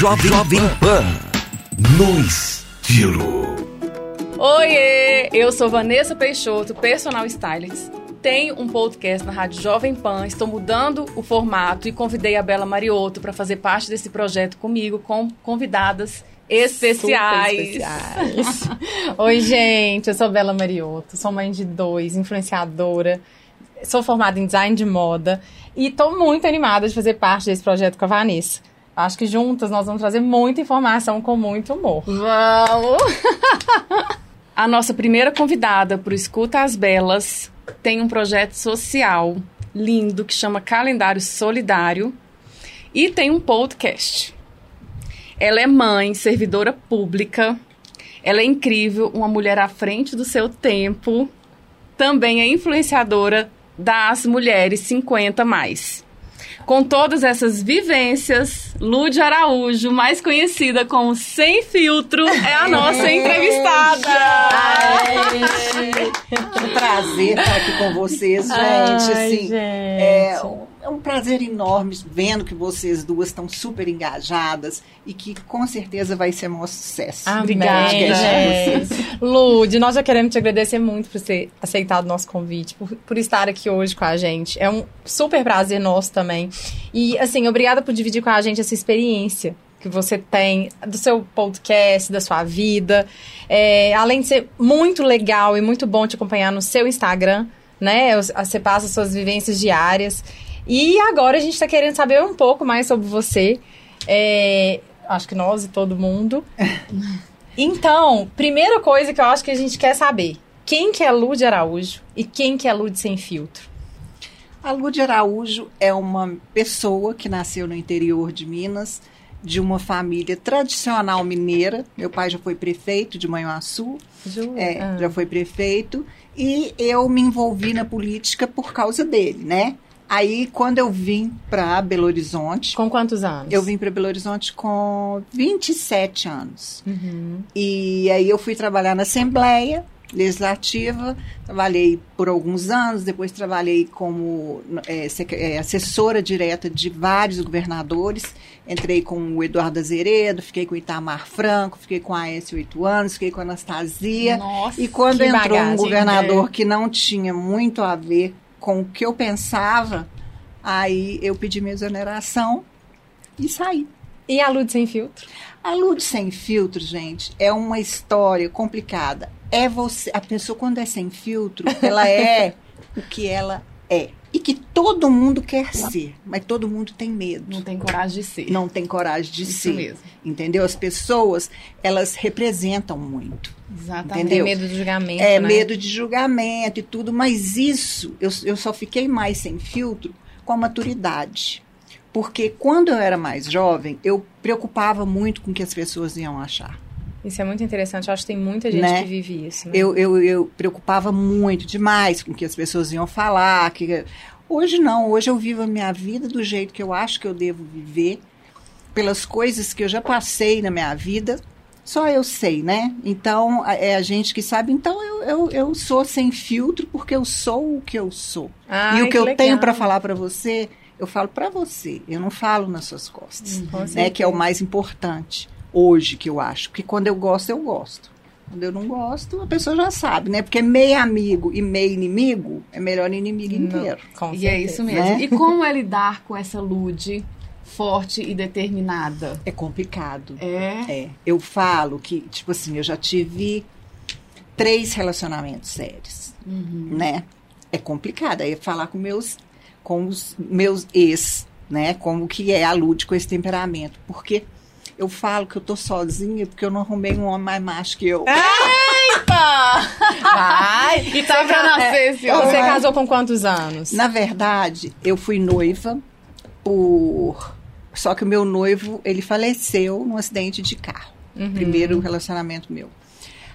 Jovem, Jovem Pan. No estilo. Oiê! Eu sou Vanessa Peixoto, personal stylist. Tenho um podcast na Rádio Jovem Pan, estou mudando o formato e convidei a Bela Mariotto para fazer parte desse projeto comigo, com convidadas especiais. especiais. Oi, gente, eu sou Bela Mariotto, sou mãe de dois, influenciadora, sou formada em design de moda e estou muito animada de fazer parte desse projeto com a Vanessa. Acho que juntas nós vamos trazer muita informação com muito humor. Vamos! a nossa primeira convidada para o Escuta as Belas tem um projeto social lindo que chama Calendário Solidário e tem um podcast. Ela é mãe, servidora pública. Ela é incrível, uma mulher à frente do seu tempo. Também é influenciadora das mulheres 50 mais. Com todas essas vivências, Lude Araújo, mais conhecida como Sem Filtro, é a nossa entrevistada. Ai, que prazer estar aqui com vocês, gente. Ai, assim, gente. É, é um prazer enorme vendo que vocês duas estão super engajadas e que com certeza vai ser um sucesso. Obrigada, Amém. gente. Lude, nós já queremos te agradecer muito por ter aceitado o nosso convite, por, por estar aqui hoje com a gente. É um super prazer nosso também. E, assim, obrigada por dividir com a gente essa experiência que você tem do seu podcast, da sua vida. É, além de ser muito legal e muito bom te acompanhar no seu Instagram, né? Você passa suas vivências diárias. E agora a gente está querendo saber um pouco mais sobre você. É, acho que nós e todo mundo. Então, primeira coisa que eu acho que a gente quer saber: quem que é Lude Araújo e quem que é Lude sem filtro? A Lude Araújo é uma pessoa que nasceu no interior de Minas, de uma família tradicional mineira. Meu pai já foi prefeito de Manhuaçu, é, Ah. já foi prefeito, e eu me envolvi na política por causa dele, né? Aí, quando eu vim para Belo Horizonte, Com quantos anos? eu vim para Belo Horizonte com 27 anos. Uhum. E aí eu fui trabalhar na Assembleia Legislativa, trabalhei por alguns anos, depois trabalhei como é, é, assessora direta de vários governadores. Entrei com o Eduardo Azeredo, fiquei com o Itamar Franco, fiquei com a Aécio oito anos, fiquei com a Anastasia. Nossa, E quando entrou bagagem, um governador é. que não tinha muito a ver com o que eu pensava, aí eu pedi minha exoneração e saí. E a Lude sem filtro? A Lude sem filtro, gente, é uma história complicada. É você, a pessoa quando é sem filtro, ela é o que ela é e que todo mundo quer ser, mas todo mundo tem medo. não tem coragem de ser. Não tem coragem de Isso ser. mesmo. Entendeu? As pessoas, elas representam muito. Exatamente. Entendeu? Tem medo do julgamento, É, né? medo de julgamento e tudo, mas isso eu, eu só fiquei mais sem filtro com a maturidade. Porque quando eu era mais jovem, eu preocupava muito com o que as pessoas iam achar. Isso é muito interessante. Eu acho que tem muita gente Né? que vive isso. Né? Eu, eu, eu preocupava muito demais com o que as pessoas iam falar. Que... Hoje não, hoje eu vivo a minha vida do jeito que eu acho que eu devo viver, pelas coisas que eu já passei na minha vida. Só eu sei, né? Então, é a gente que sabe. Então, eu, eu, eu sou sem filtro porque eu sou o que eu sou. Ai, e o que, eu legal. tenho para falar para você, eu falo para você. Eu não falo nas suas costas. Com né? Que é o mais importante hoje que eu acho. Porque quando eu gosto, eu gosto. Quando eu não gosto, a pessoa já sabe, né? Porque meio amigo e meio inimigo é melhor inimigo inteiro. Com E é certeza. isso mesmo. né? E como é lidar com essa Lude forte e determinada? É complicado. É. É. Eu falo que, tipo assim, eu já tive três relacionamentos sérios, né? É complicado. Aí falar com meus, com os meus ex, né? Como que é a Lud com esse temperamento. Porque eu falo que eu tô sozinha porque eu não arrumei um homem mais macho que eu. Vai! E tá pra nascer esse Você homem. casou com quantos anos? Na verdade, eu fui noiva por. Só que o meu noivo, ele faleceu num acidente de carro. Uhum. Primeiro relacionamento meu.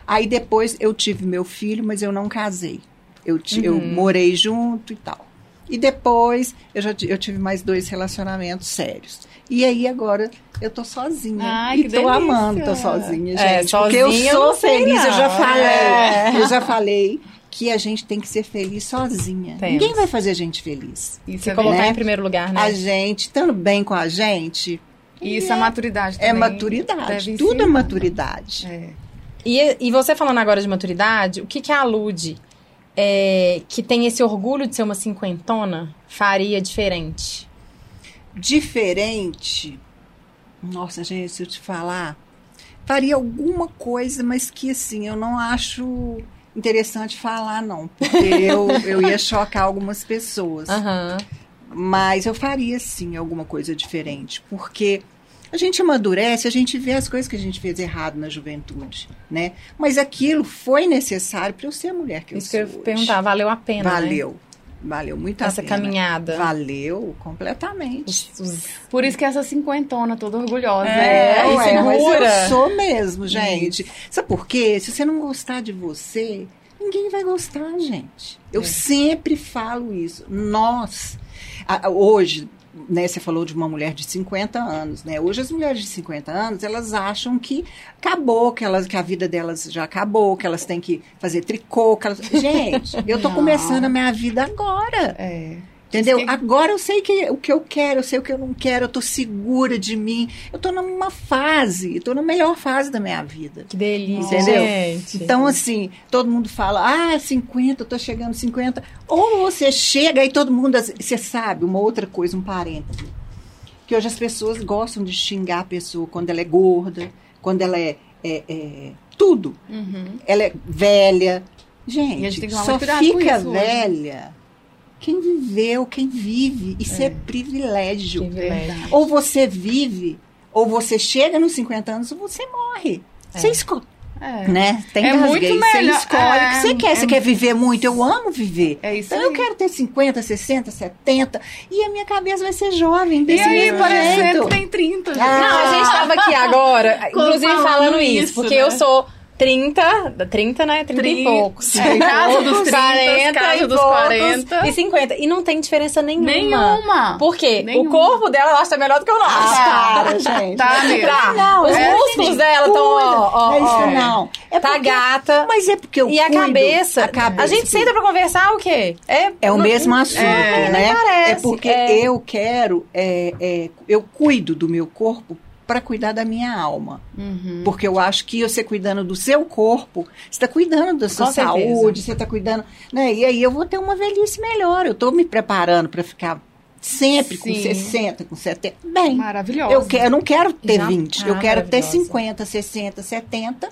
Aí depois eu tive meu filho, mas eu não casei. Eu, ti- eu Uhum. morei junto e tal. E depois eu já eu tive mais dois relacionamentos sérios. E aí agora eu tô sozinha. Ai, e tô delícia. amando, tô sozinha, É, gente. porque eu sozinha eu sou não sei feliz, eu já não. falei. É. Eu já falei que a gente tem que ser feliz sozinha. Temos. Ninguém vai fazer a gente feliz. Isso Se é colocar né? em primeiro lugar, né? A gente, estando bem com a gente, E isso é maturidade também. É maturidade. Tudo é maturidade. É. E, e você falando agora de maturidade, o que que a Lud, é, que tem esse orgulho de ser uma cinquentona, faria diferente? Diferente. Nossa, gente, se eu te falar, faria alguma coisa, mas que assim, eu não acho interessante falar, não. Porque eu, eu ia chocar algumas pessoas. Aham. Mas eu faria sim alguma coisa diferente, porque a gente amadurece, a gente vê as coisas que a gente fez errado na juventude, né? Mas aquilo foi necessário para eu ser a mulher que Isso que eu eu sou. ia hoje. perguntar, valeu a pena, né? Valeu. Muito a Essa pena. caminhada. Valeu completamente. Por isso que essa cinquentona toda orgulhosa. É, né? ué, mas eu sou mesmo, gente. Sabe por quê? Se você não gostar de você, ninguém vai gostar, gente. Eu É. sempre falo isso. Nós, a- a- hoje, né, você falou de uma mulher de 50 anos, né? Hoje as mulheres de 50 anos, elas acham que acabou, que, elas, que a vida delas já acabou, que elas têm que fazer tricô, que elas... Gente, eu tô Não. começando a minha vida agora. É. Entendeu? Sim. Agora eu sei que, o que eu quero, eu sei o que eu não quero, eu tô segura de mim. Eu tô numa fase, tô na melhor fase da minha vida. Que delícia, Entendeu? gente. Então, assim, todo mundo fala, ah, 50, eu tô chegando 50. Ou você chega e todo mundo. Você sabe, uma outra coisa, um parêntese. Que hoje as pessoas gostam de xingar a pessoa quando ela é gorda, quando ela é. é- é tudo. Uhum. Ela é velha. Gente, gente só fica isso hoje. Quem viveu, quem vive. Isso é, privilégio. Privilégio. Ou você vive, ou você chega nos 50 anos, ou você morre. Você escolhe. É. Né? Tem É muito Você melhor- escolhe o que você é, quer. Você é- quer viver muito? Eu amo viver. É isso Então eu aí. quero ter 50, 60, 70 e a minha cabeça vai ser jovem E aí, mesmo parecendo jeito. que tem 30. gente. Ah, Não, a gente tava aqui agora, inclusive falando falando isso, isso, porque né? eu sou 30, 30, né? 30 e Trinta. poucos. É, casa dos 30, 40 casa e dos poucos 40. E 50. E não tem diferença nenhuma. Nenhuma. Por quê? Nenhuma. O corpo dela, acho que é melhor do que o nosso. Ah, para, gente. Tá mesmo. Tá. Não, Os é músculos assim, dela estão, ó, ó, É isso, ó. não. É Tá porque- gata. Mas é porque eu E a cabeça, a cabeça. gente senta pra conversar o quê? É, É o não- mesmo assunto, é, né? parece, é porque é. eu quero, é, é, eu cuido do meu corpo para cuidar da minha alma. Uhum. Porque eu acho que você cuidando do seu corpo, você está cuidando da sua Com certeza. saúde, você está cuidando. Né? E aí eu vou ter uma velhice melhor. Eu estou me preparando para ficar sempre com Sim. 60, com 70. Bem, Maravilhosa. eu, que- eu não quero ter Já- 20, Ah, eu quero ter maravilhosa. 50, 60, 70.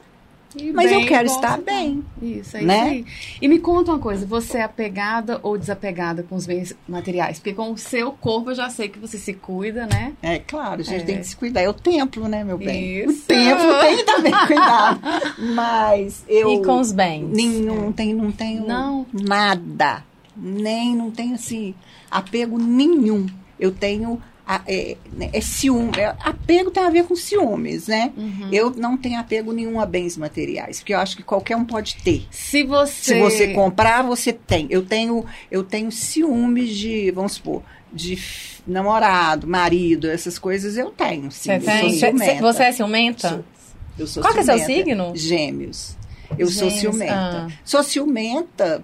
E Mas eu quero estar bem. Isso, é né? isso aí. E me conta uma coisa, você é apegada ou desapegada com os bens materiais? Porque com o seu corpo eu já sei que você se cuida, né? É claro, a gente É. tem que se cuidar. É o templo, né, meu bem? Isso. O templo tem que também cuidar. Mas eu. E com os bens. Nenhum, tem, não tenho Não. nada. Nem, não tenho, assim, apego nenhum. Eu tenho. É, né, é ciúme. é- apego tem a ver com ciúmes, né? Uhum. Eu não tenho apego nenhum a bens materiais, porque eu acho que qualquer um pode ter. Se você... Se você comprar, você tem. Eu tenho, eu tenho ciúmes de, vamos supor, de namorado, marido, essas coisas eu tenho. Sim, Você eu sou ciumenta. cê- Você é ciumenta? Sou. Eu sou Qual que é seu ciumenta. signo? Gêmeos. Eu sou Gêmeos, ciumenta. ah. Sou ciumenta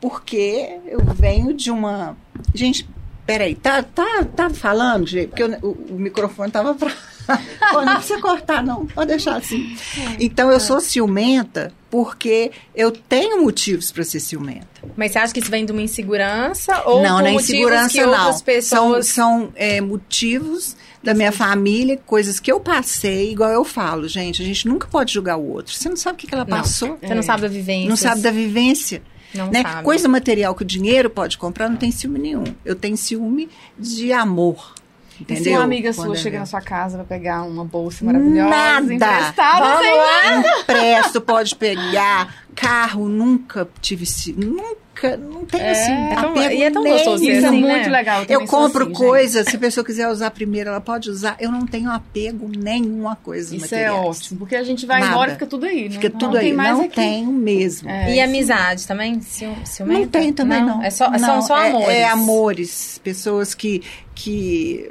porque eu venho de uma. Gente, peraí, tá, tá, tá falando, gente? Porque o, o- o microfone tava pra. Pô, não precisa cortar, não. Pode deixar assim. Então, eu sou ciumenta porque eu tenho motivos para ser ciumenta. Mas você acha que isso vem de uma insegurança? Ou não, não é insegurança, que não. outras São, pessoas... são é, motivos da minha família, coisas que eu passei, igual eu falo, gente, a gente nunca pode julgar o outro. Você não sabe o que, que ela Não. passou. Você não sabe da vivência. Não sabe da vivência. Não né? sabe. Coisa material que o dinheiro pode comprar, não tem ciúme nenhum. Eu tenho ciúme de amor. E Entendeu? se uma amiga Quando sua é chega na sua casa vai pegar uma bolsa maravilhosa, Nada. emprestada, Vamos sem lá? Empresto, pode pegar. Carro, nunca tive ciúme. Nunca, não tenho É, assim. é tão- e é tão gostoso Isso é muito né? legal. Eu compro assim, gente. coisa, se a pessoa quiser usar primeiro, ela pode usar. Eu não tenho apego nenhum a coisas Isso é ótimo, porque a gente vai Nada. embora e fica tudo aí, né? Fica Não tudo tem aí. mais Não aqui. tenho mesmo. É, E isso. amizade também? Ciumenta? Não tem também, não. É só, Não, são só é- amores. É, amores. Pessoas que, que,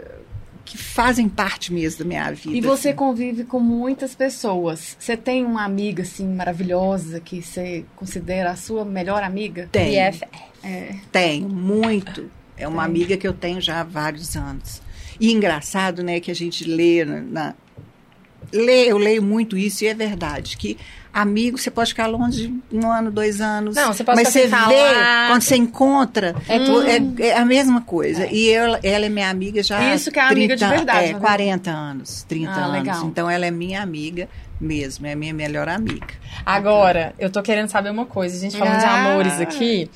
que fazem parte mesmo da minha vida. E você assim. convive com muitas pessoas. Você tem uma amiga, assim, maravilhosa, que você considera a sua melhor amiga? Tem. BF. É. Tenho, muito. É uma Tem. amiga que eu tenho já há vários anos. E engraçado, né, que a gente lê na, na lê, eu leio muito isso e é verdade que amigo você pode ficar longe um ano, dois anos, Não, você pode mas você ficar vê falar. quando você encontra é, é, é a mesma coisa. E eu, ela é minha amiga já Isso que é há amiga de 30 verdade, é, né? 40 anos, 30 Ah, anos. legal. Então ela é minha amiga mesmo, é a minha melhor amiga. Agora, eu tô querendo saber uma coisa. A gente falando de Ah. amores aqui.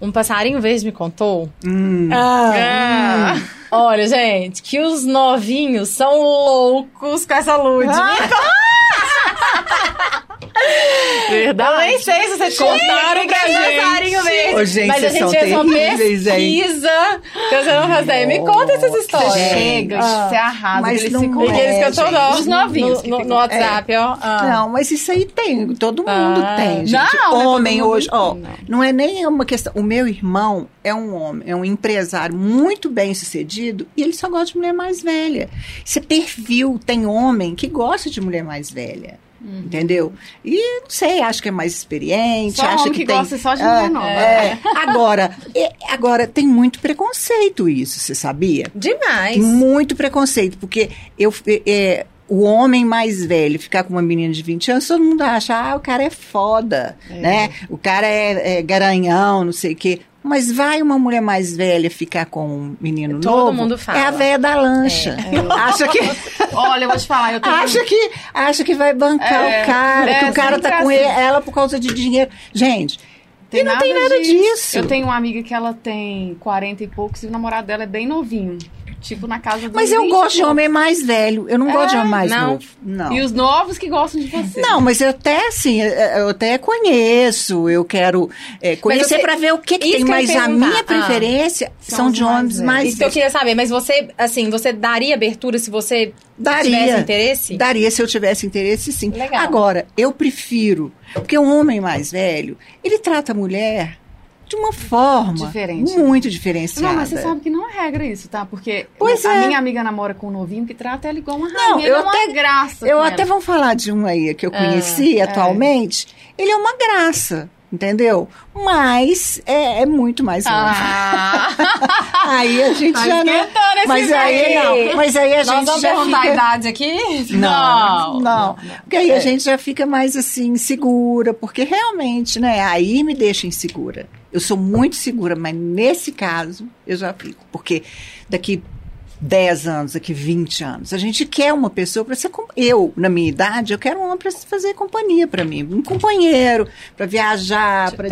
Um passarinho verde me contou. Hum. Ah, Olha, gente, que os novinhos são loucos com essa lua de Verdade. Eu nem sei se você tinha Contaram pra que é gente. verde. Ô, gente, Mas a vocês gente são fez uma pesquisa que você não faz ideia. Me conta essas histórias. Você chega, Ah. você arrasa, Mas eles não ficam é, E eles tô gente. Os novinhos no, no, no WhatsApp, ó. Ah. Não, mas isso aí tem, todo mundo Ah. tem, gente. Não, não é homem mundo hoje, ó, não. não é nem uma questão. O meu irmão é um homem, é um empresário muito bem sucedido e ele só gosta de mulher mais velha. É perfil, tem homem que gosta de mulher mais velha. Entendeu? E não sei, acho que é mais experiente, Só acha que, que tem. gosta só de Ah, mulher nova. é. Agora, é, agora tem muito preconceito isso, você sabia? Demais. Muito preconceito, porque eu, é, o homem mais velho ficar com uma menina de 20 anos, todo mundo acha, ah, o cara é foda, né? O cara é, é garanhão, não sei o quê. Mas vai uma mulher mais velha ficar com um menino Todo novo? mundo fala. É a velha da lancha. Acha que Olha, eu vou te falar, eu tenho... acha que acha que vai bancar É, o cara, é, que o cara tá com assim. ele- ela por causa de dinheiro. Gente, e não tem nada disso. Eu tenho uma amiga que ela tem 40 e poucos e o namorado dela é bem novinho. Tipo, na casa dos Mas eu 20 gosto de homem mais velho. Eu não gosto de homem mais não. novo. Não. E os novos que gostam de você. Não, mas eu até assim, eu até conheço, eu quero é, conhecer para ver o que, que tem, que mas a minha Ah. preferência São são os de mais homens velhos. mais Isso que eu velhos. queria saber, mas você, assim, você daria abertura se você tivesse Daria. interesse? Daria se eu tivesse interesse, sim. Legal. Agora, eu prefiro, porque um homem mais velho, ele trata a mulher de uma forma Diferente. muito diferenciada. Não, mas você sabe que não é regra isso, tá? Porque Pois a é. minha amiga namora com um novinho que trata ela igual uma Não, rainha. eu ele é até- graça. Eu até ela. vou falar de um aí que eu conheci atualmente. Ele é uma graça, entendeu? Mas é, é muito mais homem. Ah, Aí a gente Tá já não. esse Mas aí não. Mas aí a Nós gente vamos já perguntar a fica. idade aqui? Não, não, Porque É. aí a gente já fica mais assim, segura, porque realmente, né? Aí me deixa insegura. Eu sou muito segura, mas nesse caso eu já fico. Porque daqui 10 anos, daqui 20 anos, a gente quer uma pessoa para ser. com- Eu, na minha idade, eu quero um homem para fazer companhia para mim. Um companheiro, para viajar, para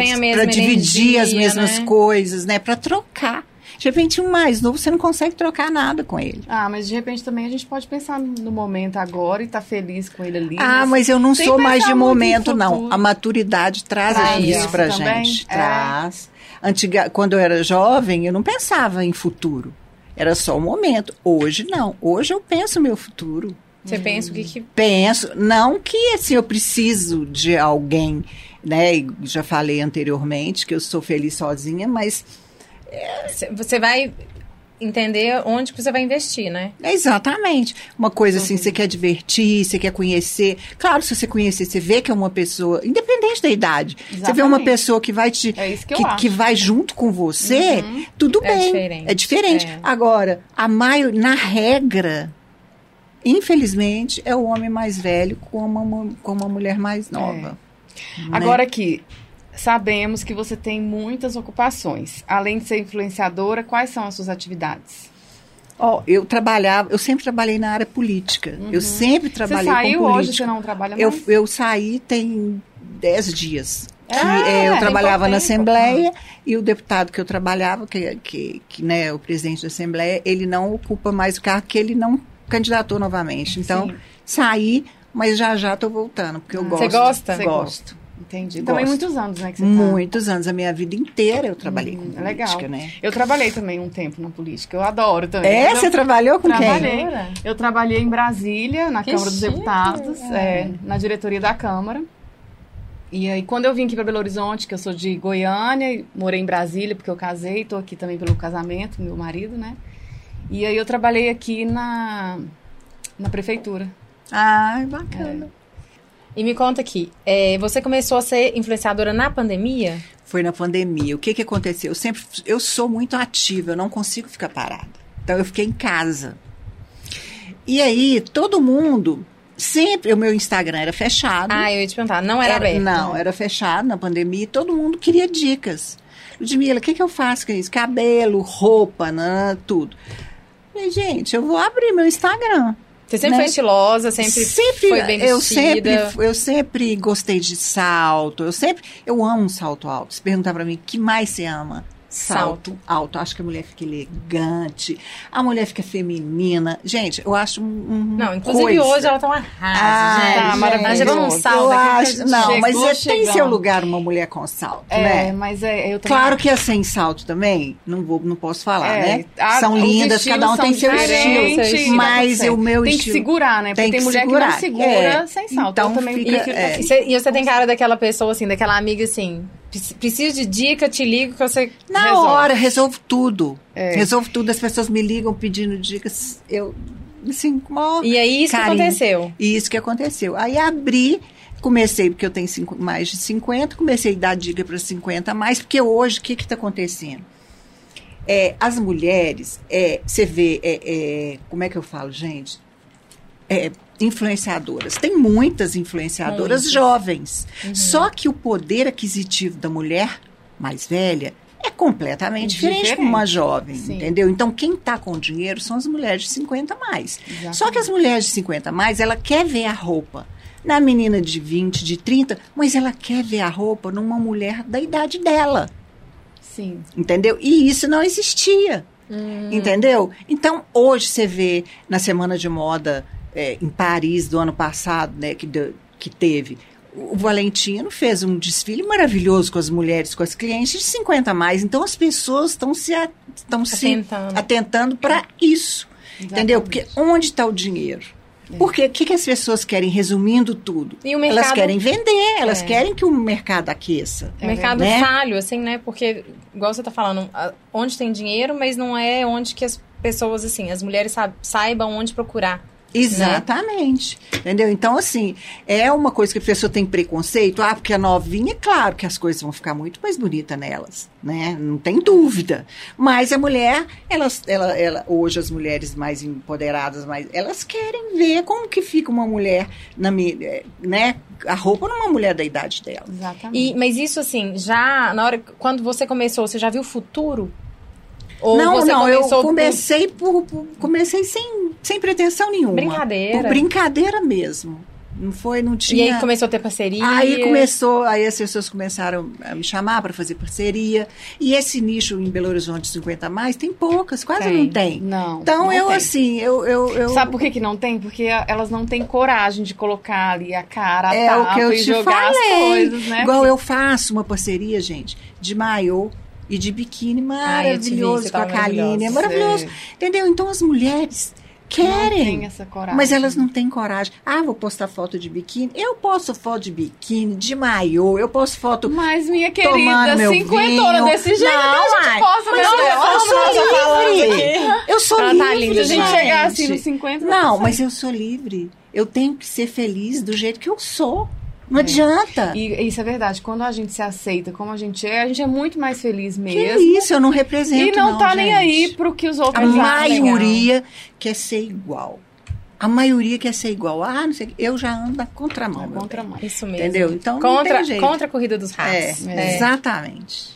dividir as energia, mesmas né? coisas, né? Para trocar. De repente, um mais novo, você não consegue trocar nada com ele. ah, mas de repente também a gente pode pensar no momento agora e tá feliz com ele ali. Ah, mas eu não sou mais de momento, não. A maturidade traz, Traz isso isso pra também? gente. É. Traz. Antiga, quando eu era jovem, eu não pensava em futuro. Era só o momento. Hoje, não. Hoje eu penso meu futuro. Você pensa o que que... Penso, não que assim, eu preciso de alguém, né? e Já falei anteriormente que eu sou feliz sozinha, mas Você vai entender onde você vai investir, né? É exatamente. Uma coisa assim, você quer divertir, você quer conhecer. Claro, se você conhecer, você vê que é uma pessoa, independente da idade, você vê uma Exatamente. pessoa que vai te. É isso que que, que vai junto com você, Uhum. tudo É bem. diferente. É diferente. É. Agora, a maior, na regra, infelizmente, é o homem mais velho com uma, com uma mulher mais nova. né? Agora aqui, sabemos que você tem muitas ocupações. Além de ser influenciadora, quais são as suas atividades? Ó, eu trabalhava, eu sempre trabalhei na área política. Eu sempre trabalhei Uhum. você saiu com política. hoje, você não trabalha Eu, mais? eu saí tem 10 dias. Que, Ah, é, eu trabalhava na tempo. Assembleia e o deputado que eu trabalhava, que, que, que né, o presidente da Assembleia, ele não ocupa mais o cargo, que ele não candidatou novamente. Então, Sim. saí, mas já já estou voltando, porque eu Ah. gosto. Você gosta? Gosto. Entendi. Gosto. Também muitos anos, né, tá. Muitos anos, a minha vida inteira eu trabalhei Hum, com é legal. política, né? Eu trabalhei também um tempo na política. Eu adoro também. É? Eu Você trabalhou com trabalhei. quem? Eu trabalhei em Brasília, na Que Câmara dos. Deputados, é, na diretoria da Câmara. E aí, quando eu vim aqui para Belo Horizonte, que eu sou de Goiânia, morei em Brasília porque eu casei, tô aqui também pelo casamento, meu marido, né? E aí eu trabalhei aqui na, na prefeitura. Ai, bacana. E me conta aqui, é, você começou a ser influenciadora na pandemia? Foi na pandemia. O que que aconteceu? Eu sempre, eu sou muito ativa, eu não consigo ficar parada. Então eu fiquei em casa. E aí, todo mundo, sempre, o meu Instagram era fechado. Ah, eu ia te perguntar, não era, aberto? Não, era fechado na pandemia e todo mundo queria dicas. Ludmila, o que, que eu faço com isso? Cabelo, roupa, né, tudo. Falei, gente, eu vou abrir meu Instagram. Você sempre né? foi estilosa, sempre, sempre foi bem eu vestida. sempre eu sempre gostei de salto eu sempre eu amo um salto alto se perguntar pra mim o que mais você ama salto, alto acho que a mulher fica elegante a mulher fica feminina gente eu acho um, um Não, inclusive coisa. hoje ela tá uma Ah, arrasa, gente. tá maravilhoso. Nós levamos um salto eu acho, não, chegou mas é, tem seu lugar uma mulher com salto, É, né? mas é, eu também. Claro que é sem salto também, não vou, não posso falar, É, né? a- são lindas, cada um tem seu estilo, e mas o meu Tem que estilo segurar, né? Porque tem tem, que mulher segurar, que não segura é. sem salto. Então eu também fica- prefiro é. E você, e você tem cara daquela pessoa, assim, daquela amiga, assim, "Preci- preciso de dica, te ligo que você Na resolve." hora, resolvo tudo. É. Resolvo tudo, as pessoas me ligam pedindo dicas, eu, assim, maior E aí, isso que carinho. aconteceu. E isso que aconteceu. Aí abri, comecei, porque eu tenho cinco- mais de 50, comecei a dar dica para 50 a mais, porque hoje, o que está acontecendo? É, as mulheres, é, você vê, é, é, como é que eu falo, gente? É, influenciadoras. Tem muitas influenciadoras jovens. Uhum. Só que o poder aquisitivo da mulher mais velha é completamente diferente, Diferente. com uma jovem, Sim. entendeu? Então, quem está com dinheiro são as mulheres de 50 a mais. Exatamente. Só que as mulheres de 50 a mais, ela quer ver a roupa na menina de 20, de 30, mas ela quer ver a roupa numa mulher da idade dela, Sim. entendeu? E isso não existia, entendeu? Então, hoje você vê na Semana de Moda é, em Paris do ano passado, né, que, que teve, o Valentino fez um desfile maravilhoso com as mulheres, com as clientes de 50 a mais. Então, as pessoas estão se, a- estão se Atentando. para isso. Entendeu? Exatamente. Porque onde está o dinheiro? Porque o que, que as pessoas querem, resumindo tudo? E o Elas mercado- querem vender, elas É. querem que o mercado aqueça. O mercado né? falho, assim, né? Porque, igual você tá falando, onde tem dinheiro, mas não é onde que as pessoas, assim, as mulheres sa- saibam onde procurar. Exatamente. Entendeu? Então, assim, é uma coisa que a pessoa tem preconceito. Ah, porque a novinha, claro que as coisas vão ficar muito mais bonitas nelas, né? Não tem dúvida. Mas a mulher, elas, ela, ela, hoje as mulheres mais empoderadas, mais, elas querem ver como que fica uma mulher, na, eh, né? A roupa numa mulher da idade dela. Exatamente. E, mas isso, assim, já na hora. Quando você começou, você já viu o futuro? Ou não, você não, eu comecei por, por- comecei sem, sem pretensão nenhuma. Brincadeira. Por brincadeira mesmo. Não foi, não E tinha. aí começou a ter parceria. Aí começou, aí as pessoas começaram a me chamar para fazer parceria. E esse nicho em Belo Horizonte 50 a mais tem poucas, quase Tem. não tem. Não. Então não eu tem. assim, eu, eu, eu Sabe por que, que não tem? Porque elas não têm coragem de colocar ali a cara, a é tapa o que eu e te jogar falei. as coisas, né? Igual eu faço uma parceria, gente, de maiô e de biquíni vi, maravilhoso você com a Kaline, é maravilhoso. Entendeu? Então as mulheres Não querem. coragem. Mas elas não têm coragem. Ah, vou postar foto de biquíni. Eu posto foto de biquíni, de maiô, eu posto foto. Mas, minha querida, cinquentona desse jeito, Não, a gente posta, mas meu eu- eu sou livre. Eu sou Ela tá livre. linda Se a gente chegar assim nos 50, Não, mas eu sou livre. Eu tenho que ser feliz do jeito que eu sou. Não adianta. E isso é verdade. Quando a gente se aceita como a gente é, a gente é muito mais feliz Que mesmo. isso, eu não represento. E não, tá nem gente. aí pro que os A outros acham. maioria quer ser igual. A maioria quer ser igual. Ah, não sei o quê. Eu já ando na contramão. meu Contra bem. Isso mesmo. Entendeu? Então não contra, tem jeito. contra a corrida dos É, ratos. É. exatamente.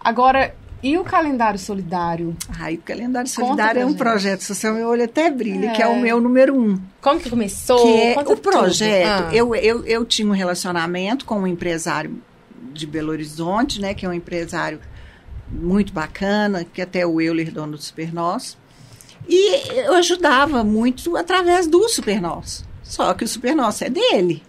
Agora, e o calendário solidário? Ai, o calendário solidário é um gente. projeto social, meu olho até brilha, É. que é o meu número um. Como que começou? que é Conta o projeto. Ah. Eu, eu, eu tinha um relacionamento com um empresário de Belo Horizonte, né? Que é um empresário muito bacana, que até o Euler, dono do Supernós. E eu ajudava muito através do Supernós. Só que o Supernós é dele.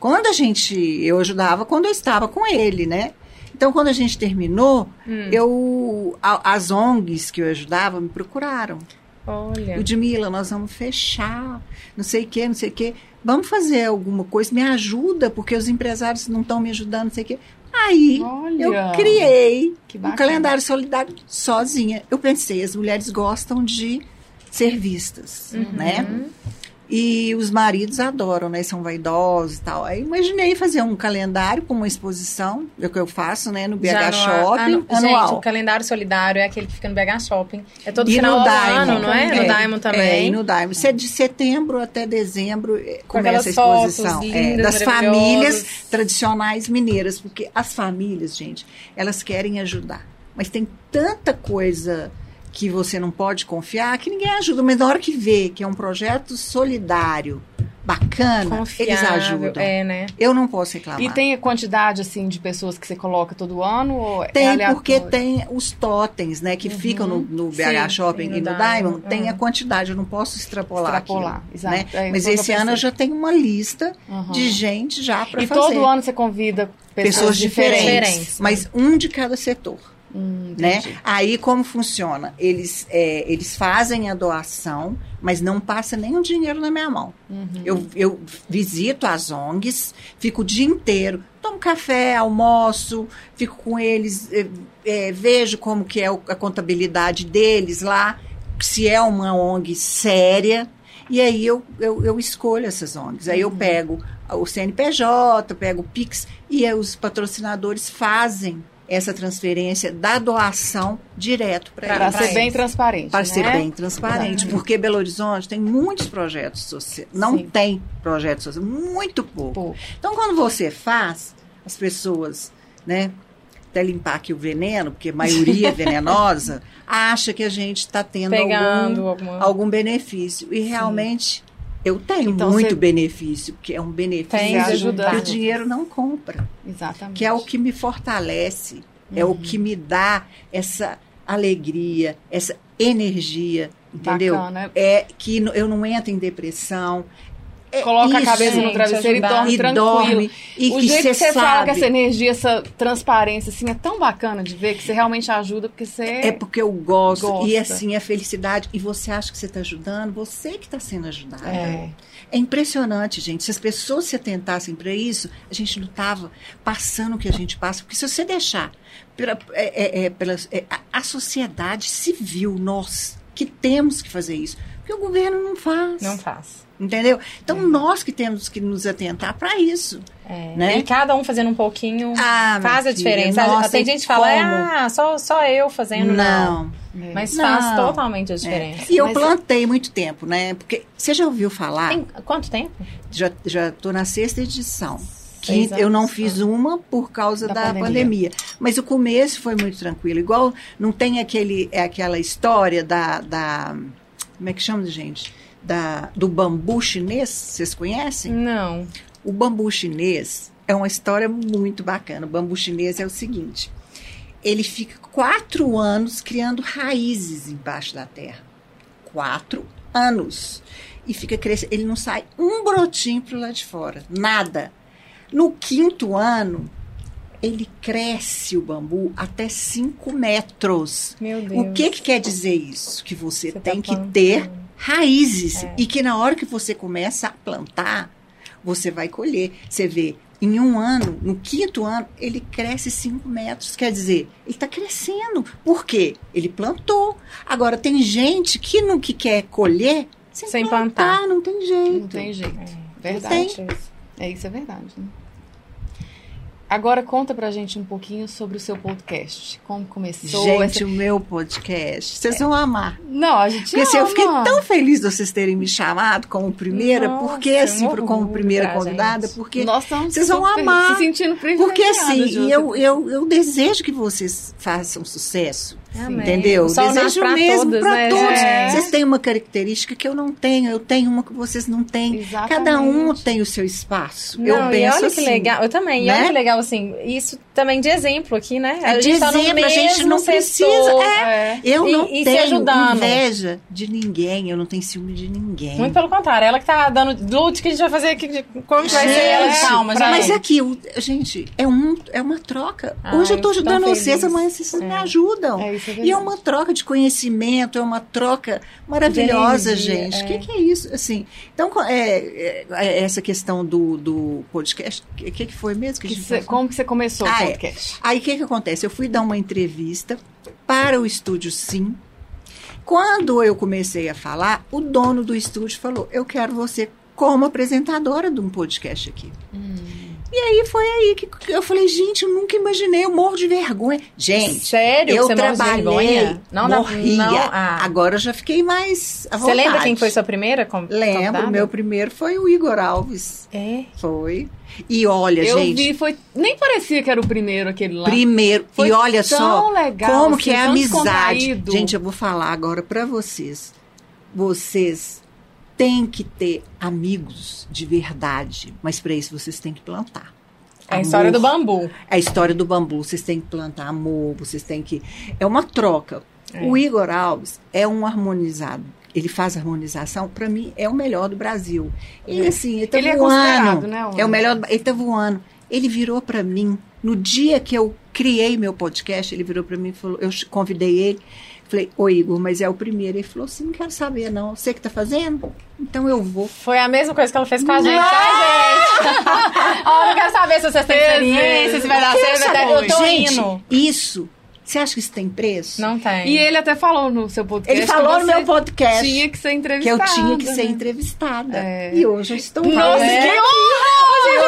Quando a gente. Eu ajudava quando eu estava com ele, né? Então, quando a gente terminou, Hum. eu, a- as ONGs que eu ajudava me procuraram. Olha. Ludmila, nós vamos fechar, não sei o que, não sei o que. Vamos fazer alguma coisa, me ajuda, porque os empresários não estão me ajudando, não sei o que. Aí Olha. eu criei um calendário solidário sozinha. Eu pensei, as mulheres gostam de ser vistas, Uhum. né? E os maridos adoram, né? São vaidosos e tal. Aí imaginei fazer um calendário com uma exposição, é o que eu faço, né? No BH Já Shopping, anual. Gente, o calendário solidário é aquele que fica no BH Shopping. É todo E final do Diamond, ano, não é? No Diamond É, também. e no Diamond. Isso é de setembro até dezembro Com começa a aquelas fotos exposição. É, lindas, das maravilhosas. famílias tradicionais mineiras. Porque as famílias, gente, elas querem ajudar. Mas tem tanta coisa que você não pode confiar que ninguém ajuda. Mas na hora que vê que é um projeto solidário, bacana, eles ajudam. É, né? Eu não posso reclamar. E tem a quantidade, assim, de pessoas que você coloca todo ano? É Tem, aleatório? porque tem os totens, né, que ficam no, no BH Sim, Shopping e no e no Diamond, Diamond, tem uhum. a quantidade, eu não posso extrapolar, Extrapolar, aquilo, exato. né? É, Mas foi o que esse ano eu já tenho uma lista Uhum. de gente já para E fazer. todo ano você convida pessoas, Pessoas diferentes, diferentes, mas um de cada setor. Hum, Né? Aí como funciona? Eles, é, eles fazem a doação, mas não passa nenhum dinheiro na minha mão. Uhum. Eu, eu visito as ONGs, fico o dia inteiro, tomo café, almoço, fico com eles, eh, eh, vejo como que é a contabilidade deles lá, se é uma ONG séria, e aí eu, eu, eu escolho essas ONGs. Aí eu pego o CNPJ, pego o Pix, e os patrocinadores fazem essa transferência da doação direto para Para eles. ser pra bem eles. transparente, Para né? ser bem transparente, porque Belo Horizonte tem muitos projetos sociais. Não Sim. tem projetos sociais, muito pouco. Pô, Então, quando você faz, as pessoas, né, até limpar aqui o veneno, porque a maioria é venenosa, acha que a gente está tendo Pegando algum, alguma... algum benefício. E realmente eu tenho Então, muito você- benefício, porque é um benefício que o dinheiro não compra exatamente. que é o que me fortalece, é Uhum. o que me dá essa alegria, essa energia, entendeu? Bacana. É que eu não entro em depressão. É Coloca a isso, cabeça no gente, travesseiro e ajudar. dorme e tranquilo. dorme. E o jeito que você sabe, fala que essa energia, essa transparência, assim, é tão bacana de ver que você realmente ajuda, porque você... é porque eu gosto, Gosta. e assim, a felicidade. E você acha que você está ajudando, você que está sendo ajudada. É. É impressionante, gente. Se as pessoas se atentassem para isso, a gente não estava passando o que a gente passa. Porque se você deixar pela, é, é, é, pelas- é, a, a sociedade civil, nós que temos que fazer isso, porque o governo não faz. Não faz. Entendeu? Então, nós que temos que nos atentar para isso. É. Né? E cada um fazendo um pouquinho Ah, faz a diferença. nossa, Tem gente que fala, ah, só, só eu fazendo. Não. Não. É. Mas Não. faz totalmente a É. diferença. E eu Mas plantei muito tempo, né? Porque você já ouviu falar? Tem quanto tempo? Já já estou na sexta edição. Que eu não fiz uma por causa Da da, pandemia. pandemia. Mas o começo foi muito tranquilo. Igual não tem aquele, é aquela história da, da. Como é que chama, gente? Da, do bambu chinês, vocês conhecem? Não. O bambu chinês é uma história muito bacana. O bambu chinês é o seguinte: ele fica quatro anos criando raízes embaixo da terra. Quatro anos. E fica crescendo. Ele não sai um brotinho para lá de fora. Nada. No quinto ano, ele cresce o bambu até cinco metros. Meu Deus. O que, que quer dizer isso? Que você, Você tá tem que plantando. ter raízes. É. E que na hora que você começa a plantar, você vai colher. Você vê, em um ano, no quinto ano, ele cresce 5 metros. Quer dizer, ele está crescendo. Por quê? Ele plantou. Agora, tem gente que não que quer colher sem, Sem plantar. plantar. Não tem jeito. Não tem jeito. É. Verdade. É isso, é verdade. né? Agora conta pra gente um pouquinho sobre o seu podcast. Como começou Gente, essa... o meu podcast, vocês vão amar. Não, a gente Porque assim, eu ama. fiquei tão feliz de vocês terem me chamado como primeira, Nossa, porque é assim, pro- como orgulho primeira pra convidada, gente. porque Nós estamos vocês vão amar. se sentindo. Porque assim, e eu, eu, eu desejo que vocês façam sucesso. Amém. Entendeu? Nasce Desejo pra mesmo para né, todos. gente? Vocês têm uma característica que eu não tenho, eu tenho uma que vocês não têm. Exatamente. Cada um tem o seu espaço. Não, eu e penso olha assim. que legal. Eu também. E né? olha que legal, assim, isso também de exemplo aqui, né? É de tá no exemplo, a gente não setor. precisa- É. Eu E- não e tenho inveja de ninguém, eu não tenho ciúme de ninguém. Muito pelo contrário, ela que tá dando lute que a gente vai fazer aqui. Como que vai ser ela? Gente, Calma, pra- Mas gente. aqui, o- gente, é, um, é uma troca. Hoje eu tô ajudando vocês, amanhã vocês me É. ajudam. É, isso é E é uma troca de conhecimento, é uma troca maravilhosa, De gente. O é. que, que é isso? Assim, então, é, é- é essa questão do, do podcast, o que, que foi mesmo que a Que gente cê- como que você começou Ah, o é. Aí o que, que acontece? Eu fui dar uma entrevista para o Estúdio Sim Quando eu comecei a falar, o dono do estúdio falou: Eu quero você como apresentadora de um podcast aqui. E aí foi aí que eu falei, gente, eu nunca imaginei, eu morro de vergonha. Gente, Sério? eu você morre trabalhei, vergonha? Não, morria. não, ah. Agora eu já fiquei mais à Você lembra vontade. quem foi sua primeira com- Lembro, convidada? meu primeiro foi o Igor Alves. É. Foi. E olha, Eu gente, vi, foi. Nem parecia que era o primeiro aquele lá. primeiro. Foi e olha só legal, como assim, que é a amizade. Gente, eu vou falar agora pra vocês. Vocês têm que ter amigos de verdade, mas para isso vocês têm que plantar. É a história do bambu. É a história do bambu. Vocês têm que plantar amor, vocês têm que. É uma troca. É. O Igor Alves é um harmonizado. Ele faz harmonização, para mim, é o melhor do Brasil. E assim, ele tá Ele é voando. considerado, né, É o melhor. do- Ele tá voando. Ele virou para mim, no dia que eu criei meu podcast, ele virou para mim e falou: eu convidei ele. Falei, ô Igor, mas é o primeiro. Ele falou assim: não quero saber, não. Você que tá fazendo? Então eu vou. Foi a mesma coisa que ela fez com a gente, tá, gente? Ó, não quero saber se vocês têm experiência, se vai dar certo. Eu tô Gente, indo. isso. Você acha que isso tem preço? Não tem. E ele até falou no seu podcast. Ele falou que no meu podcast Tinha que ser que entrevistada. eu tinha que ser né? entrevistada. É. E hoje eu estou Nossa, aqui. que honra!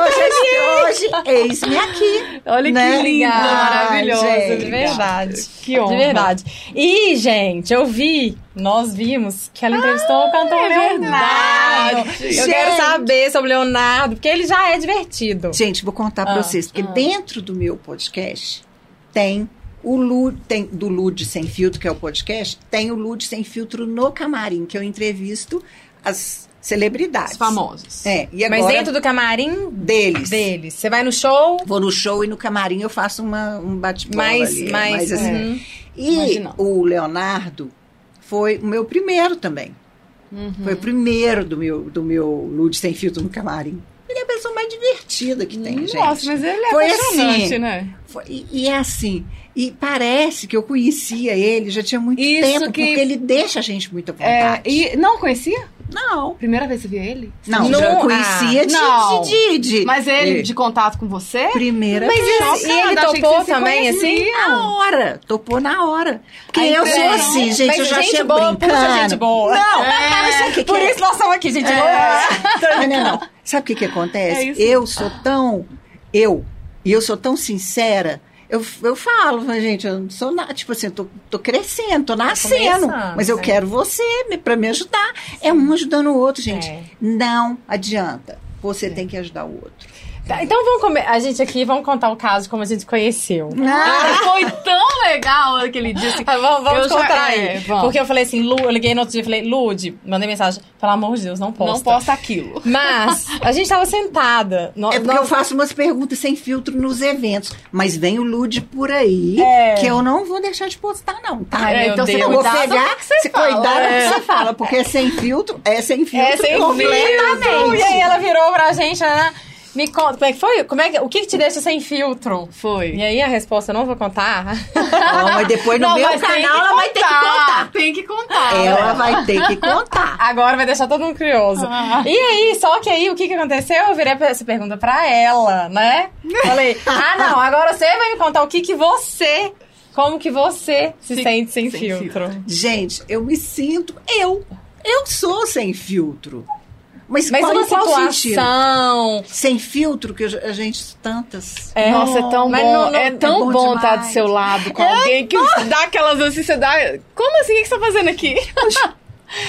Hoje, hoje, eis-me aqui. Olha Né? que linda, maravilhosa. gente. De verdade. Que honra. De verdade. E, gente, eu vi, nós vimos que ela entrevistou o cantor é Leonardo. verdade. Eu Gente. quero saber sobre o Leonardo, porque ele já é divertido. Gente, vou contar pra Ah, vocês, porque dentro do meu podcast tem o Lud, tem do Lud Sem Filtro, que é o podcast, tem o Lud Sem Filtro no camarim, que eu entrevisto as celebridades. Os famosos. É, e agora Mas dentro do camarim deles. deles, você vai no show, Vou no show e no camarim eu faço uma, um bate-bola mais, ali, é mais, mais assim. uhum. E Imaginando. o Leonardo foi o meu primeiro também. Uhum. Foi o primeiro do meu, do meu Lud Sem Filtro no camarim. Ele é a pessoa mais divertida que tem, gente. Nossa, mas ele é Foi apaixonante, assim. né? Foi- e, e é assim. E parece que eu conhecia ele já tinha muito Isso tempo, que- porque ele deixa a gente muito à É, e não conhecia? Não. Primeira vez que você viu ele? Não, Não, já ah, conhecia de, não. de, de, de- Mas ele de- de contato com você? primeira Mas vez. e ele que topou também, assim? Na hora, topou na hora. Porque eu sou impressão. assim, gente, Mas eu já gente chego boa brincando. puxa gente boa. Não, É. mas Por é? isso nós estamos aqui, gente. Não, não, não. Sabe o que, que acontece? É eu sou tão. Eu. E eu sou tão sincera. Eu, eu falo, gente, eu não sou nada. Tipo assim, tô, tô crescendo, tô nascendo. começando, mas eu é. quero você me- pra me ajudar. É um ajudando o outro, gente. É. Não adianta. Você tem que ajudar o outro. Tá, então vamos comer. A gente aqui, vamos contar o caso de como a gente conheceu. Ah, foi tão legal aquele dia. Assim, Ah, vamos vamos já- contar aí. é, vamos. Porque eu falei assim, Lu, eu liguei no outro dia e falei, Lude, mandei mensagem, pelo amor de Deus, não posta. não posta aquilo. Mas a gente tava sentada. Nós, É porque nós- eu faço umas perguntas sem filtro nos eventos. Mas vem o Lude por aí, É. que eu não vou deixar de postar, não, tá? Ai, então você. Eu vou cuidado pegar, com o que você se fala, cuidar do é. que você fala, porque é sem filtro, é sem filtro É sem completamente. filtro. E aí ela virou pra gente, né? Me conta, como é que foi? Como é que, o que, que te deixa sem filtro? Foi. E aí a resposta eu não vou contar. Não, mas depois no Não, meu canal ela vai ter que contar. Tem que contar. Ela vai ter que contar. Agora vai deixar todo mundo curioso. Ah. E aí, só que aí, o que que aconteceu? Eu virei essa pergunta pra ela, né? Falei, ah, não, agora você vai me contar o que que você, como que você se Se- sente sem, sem filtro. Gente, eu me sinto eu. Eu sou sem filtro. Mas, Mas qual, uma qual sentido? situação... Sem filtro, que a gente tantas. É, Nossa, é tão mas bom. não- não- é tão bom bom estar do demais. seu lado com alguém que dá aquelas assim, você dá. Como assim? O que você tá fazendo aqui?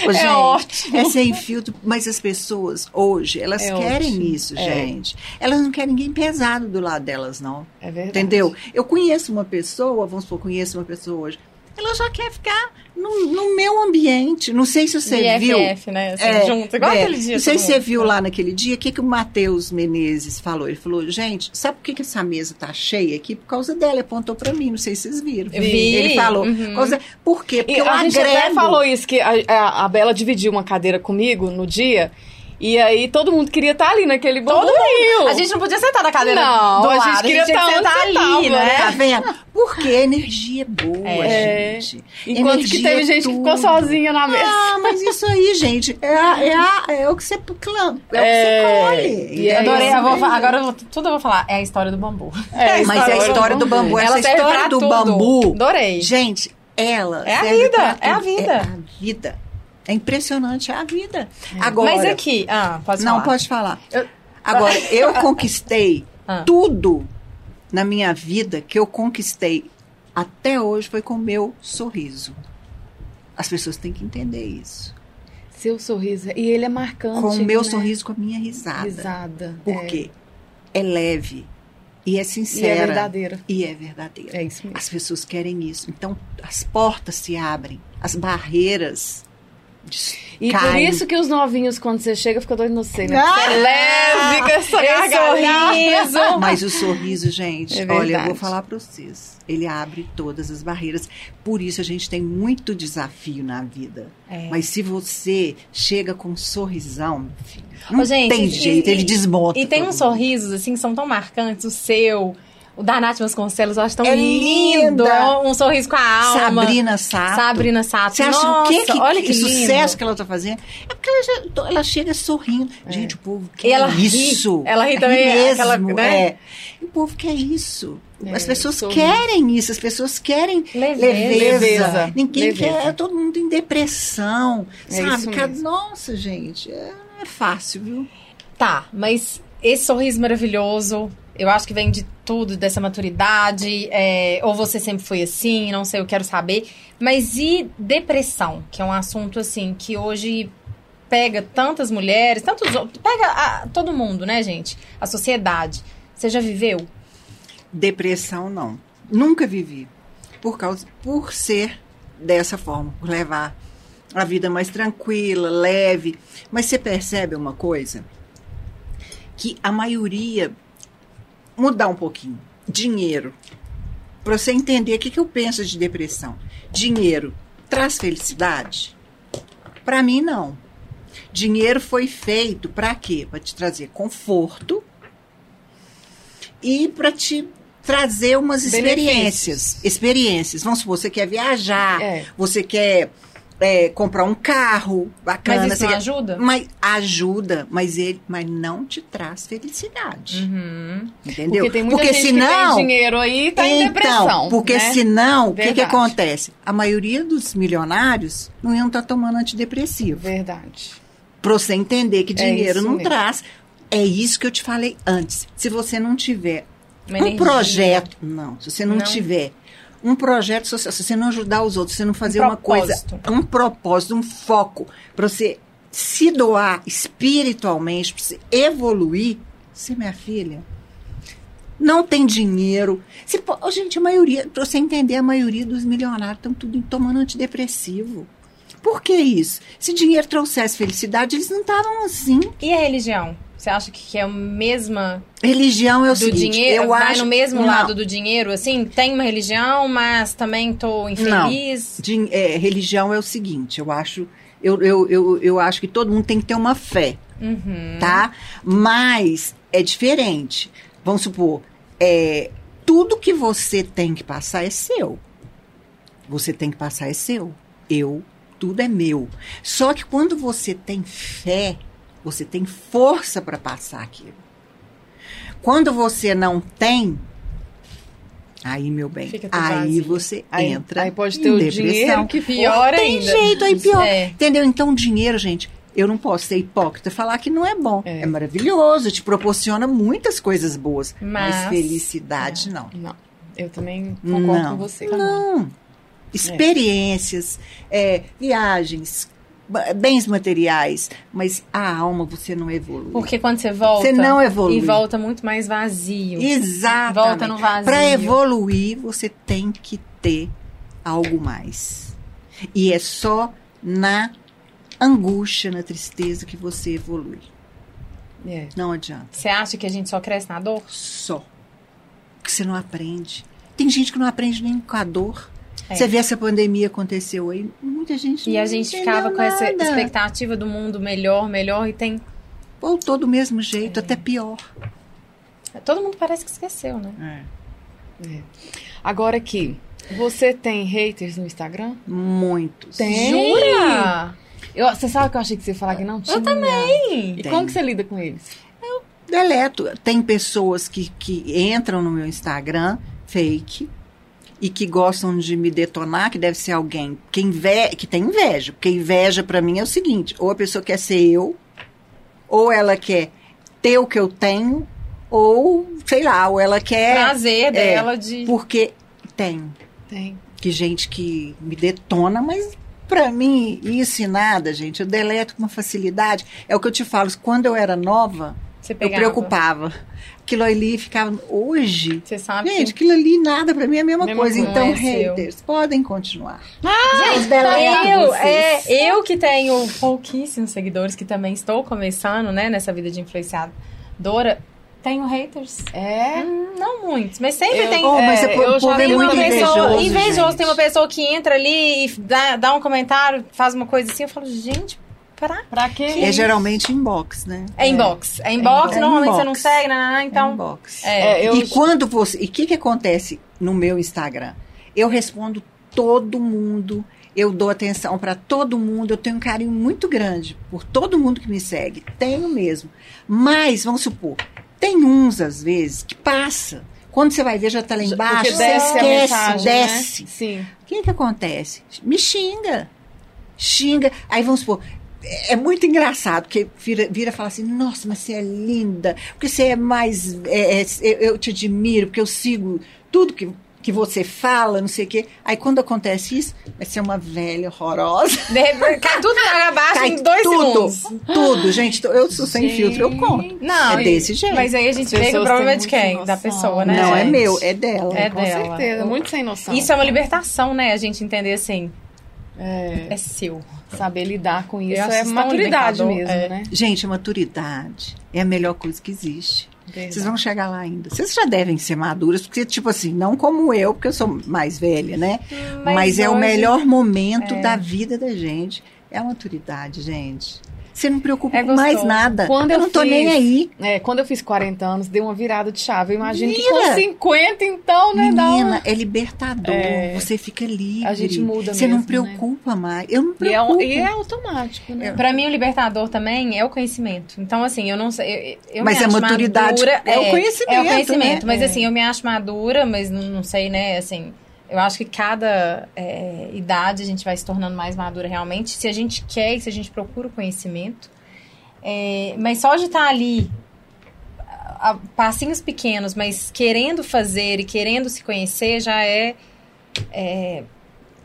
Ô, É gente, ótimo. É sem filtro, mas as pessoas hoje, elas É querem ótimo. isso, É. gente. Elas não querem ninguém pesado do lado delas, não. É verdade. Entendeu? Eu conheço uma pessoa, vamos supor, conheço uma pessoa hoje. Ela já quer ficar no, no meu ambiente. Não sei se você BFF, viu. né? Assim, É, junto, igual é. aquele dia. Não sei se você viu lá naquele dia o que, que o Matheus Menezes falou. Ele falou, gente, sabe por que, que essa mesa tá cheia aqui? Por causa dela. Ele apontou pra mim, não sei se vocês viram. Eu vi. Ele falou. Uhum. por causa- Por quê? Porque E eu a gente agrego. até falou isso, que a, a, a Bela dividiu uma cadeira comigo no dia. E aí todo mundo queria estar ali naquele Todo burburinho. mundo. A gente não podia sentar na cadeira Não, do a lado. gente queria tinha que estar sentar ali, tava, né? Tá vendo? Porque a energia é boa, É. gente. Enquanto que Energia teve é gente que ficou tudo. sozinha na mesa. Ah, mas isso aí, gente, é, a- é, a- é o que você clama, é, É, o que você colhe. e é Adorei, eu vou agora eu vou- tudo eu vou falar. É a história do bambu. É, Mas é a história do bambu, essa história do tudo. bambu. Adorei. Gente, ela É a vida, é a tudo. vida. É a vida. É impressionante, é a vida. Agora, Mas aqui, ah, pode não falar. pode falar. Eu- Agora, eu conquistei Ah. tudo na minha vida que eu conquistei até hoje foi com o meu sorriso. As pessoas têm que entender isso. Seu sorriso. E ele é marcante. Com o meu né? sorriso, com a minha risada. Risada. Por é. quê? É leve e é E é sincera. verdadeira. E é verdadeira. É isso mesmo. As pessoas querem isso. Então, as portas se abrem, as barreiras E por caem. isso que os novinhos, quando você chega, fica doido no sei, né? Ah! Leve com essa sorriso. Mas o sorriso, gente, É olha, eu vou falar para vocês. Ele abre todas as barreiras. Por isso a gente tem muito desafio na vida. É. Mas se você chega com um sorrisão, não Ô, gente, tem e- jeito, e- ele desmonta. E tem uns mundo. sorrisos, assim, que são tão marcantes. O seu, o da Nath Vasconcelos, eu acho tão É lindo. linda. Um sorriso com a alma. Sabrina Sato. Sabrina Sato. Você acha Nossa, o que, que, olha que que sucesso lindo. que ela tá fazendo? É porque ela, já- ela chega sorrindo. Gente, o povo quer ela ri. isso. Ela ri também, mesmo, aquela, né? é. O povo quer isso. É, As pessoas sorriso. querem isso, as pessoas querem Leveza. leveza. Leveza. Ninguém Leveza. quer, todo mundo em depressão. É sabe? Cada- mesmo. Nossa, gente, é, não é fácil, viu? Tá, mas esse sorriso maravilhoso, eu acho que vem de tudo, dessa maturidade, é, ou você sempre foi assim, não sei, eu quero saber. Mas e depressão, que é um assunto assim que hoje pega tantas mulheres, tantos outros, pega a- todo mundo, né, gente? A sociedade. Você já viveu? Depressão, não. Nunca vivi. Por causa, por ser dessa forma, por levar a vida mais tranquila, leve. Mas você percebe uma coisa? Que a maioria mudar um pouquinho. Dinheiro. Para você entender o que, que eu penso de depressão. Dinheiro traz felicidade? Para mim, não. Dinheiro foi feito para quê? Para te trazer conforto e para te trazer umas experiências. Experiências. Vamos supor, você quer viajar, É. você quer é, comprar um carro bacana. Mas isso ajuda? Mas ajuda, mas ele mas não te traz felicidade. Uhum. Entendeu? Porque tem muita gente senão, que tem dinheiro aí e tá em então, depressão. porque né? senão, o que, que acontece? A maioria dos milionários não iam estar tomando antidepressivo. Verdade. Pra você entender que É dinheiro isso não mesmo. traz. É isso que eu te falei antes. Se você não tiver Uma um energia. projeto, não. Se você não, Não. tiver um projeto social, se você não ajudar os outros, se você não fazer Um uma coisa, um propósito, um foco, para você se doar espiritualmente, para você evoluir, você, minha filha, não tem dinheiro. Se, Ô, gente, a maioria, para você entender, a maioria dos milionários estão tudo tomando antidepressivo. Por que isso? Se dinheiro trouxesse felicidade, eles não estavam assim. E a religião? Você acha que é a mesma Religião é o do seguinte, dinheiro? eu vai acho no mesmo não. lado do dinheiro? Assim, tem uma religião, mas também tô infeliz. Din- é, religião é o seguinte, eu acho, eu, eu, eu, eu acho que todo mundo tem que ter uma fé, Uhum. tá? Mas é diferente. Vamos supor, é, tudo que você tem que passar é seu. Você tem que passar é seu. Eu, tudo é meu. Só que quando você tem fé, você tem força para passar aquilo. Quando você não tem, aí, meu bem, aí vazio. você Aí, entra aí pode em ter o depressão. dinheiro que Pior Ou tem ainda. jeito, aí pior. É. Entendeu? Então, dinheiro, gente, eu não posso ser hipócrita e falar que não é bom. É, É. maravilhoso, te proporciona muitas coisas boas. Mas, Mas- felicidade, não. Não. Eu também concordo Não. com você. Não. Experiências, é, viagens, bens materiais, mas a alma você não evolui. Porque quando você volta. Você não evolui. E volta muito mais vazio. Exatamente. Volta no vazio. Para evoluir, você tem que ter algo mais. E é só na angústia, na tristeza que você evolui. É. Não adianta. Você acha que a gente só cresce na dor? Só. Porque você não aprende. Tem gente que não aprende nem com a dor. É. Você vê essa pandemia aconteceu aí, muita gente E não a gente ficava com essa nada. expectativa do mundo melhor, melhor, e tem. Voltou do mesmo É. jeito, até pior. Todo mundo parece que esqueceu, né? Agora aqui, você tem haters no Instagram? Muitos. Tem. Jura? Eu, você sabe que eu achei que você ia falar que não tinha? Eu também. E Tem. como que você lida com eles? Deleto. Tem pessoas que, que entram no meu Instagram, fake, e que gostam de me detonar, que deve ser alguém que, inve que tem inveja. Porque inveja para mim é o seguinte: ou a pessoa quer ser eu, ou ela quer ter o que eu tenho, ou sei lá, ou ela quer. Prazer é, dela de. Porque tem. Tem. Que gente que me detona, mas pra mim, isso e nada, gente, eu deleto com uma facilidade. É o que eu te falo, quando eu era nova, eu preocupava. Aquilo ali ficava. Hoje. Você sabe Gente, que. aquilo ali nada pra mim é a mesma, Mesma coisa. Então, é seu. haters, podem continuar. Gente, deleto eu, vocês. é, eu que tenho pouquíssimos seguidores, que também estou começando, né, nessa vida de influenciadora, tenho haters. É. Hum, Não muitos, mas sempre Eu- tem. Oh, mas é, eu já Tem uma pessoa invejoso. invejoso, gente. tem uma pessoa que entra ali e dá, dá um comentário, faz uma coisa assim, eu falo, gente, pra Pra quê? É geralmente inbox, né? É inbox. É inbox, É normalmente inbox. você não segue, né, né, É então. inbox. É. É, eu E quando você. E o que, que acontece no meu Instagram? Eu respondo todo mundo. Eu dou atenção para todo mundo. Eu tenho um carinho muito grande por todo mundo que me segue. Tenho mesmo. Mas, vamos supor, tem uns, às vezes, que passa. Quando você vai ver, já tá lá embaixo. Porque Você desce a esquece, mensagem, né? desce. Sim. O que que acontece? Me xinga. Xinga. Aí vamos supor. É é muito engraçado, porque vira, vira e fala assim, nossa, mas você é linda, porque você é mais. é, é, eu, te admiro, porque eu sigo tudo que, que você fala, não sei o quê. Aí quando acontece isso, vai ser uma velha horrorosa. De repente, cai tudo na abaixo Cai em dois tudo, segundos. tudo, gente. Eu sou sem Gente. filtro, eu conto. Não, é desse jeito. Mas aí a gente vê que o problema é de quem? Da pessoa, né? não é gente? meu, é dela. É Com dela. certeza. Muito sem noção. Isso é uma libertação, né? A gente entender assim, É, é seu. saber lidar com isso é tão maturidade mesmo, é. né? Gente, a maturidade é a melhor coisa que existe. Verdade. Vocês vão chegar lá ainda. Vocês já devem ser maduras, porque, tipo assim, não como eu, porque eu sou mais velha, né? Mas, mas é o melhor momento é. da vida da gente. É a maturidade, gente. Você não preocupa É com mais nada. Quando eu eu não tô fiz- nem aí. É, quando eu fiz 40 anos, deu uma virada de chave. Eu imagino que Vira. com 50, então, né? uma- Menina, é libertador. É. Você fica livre. A gente muda Você não mesmo, né? preocupa mais. Eu não E é, preocupo. e é automático, né? Pra mim, o libertador também é o conhecimento. Então, assim, eu não sei. Eu, eu Mas me a acho maturidade madura, é o conhecimento, É o conhecimento. né? Mas, É. assim, eu me acho madura, mas não, não sei, né? Assim, eu acho que cada é, idade a gente vai se tornando mais madura realmente. Se a gente quer e se a gente procura o conhecimento. É, mas só de estar ali, a, a passinhos pequenos, mas querendo fazer e querendo se conhecer já é, é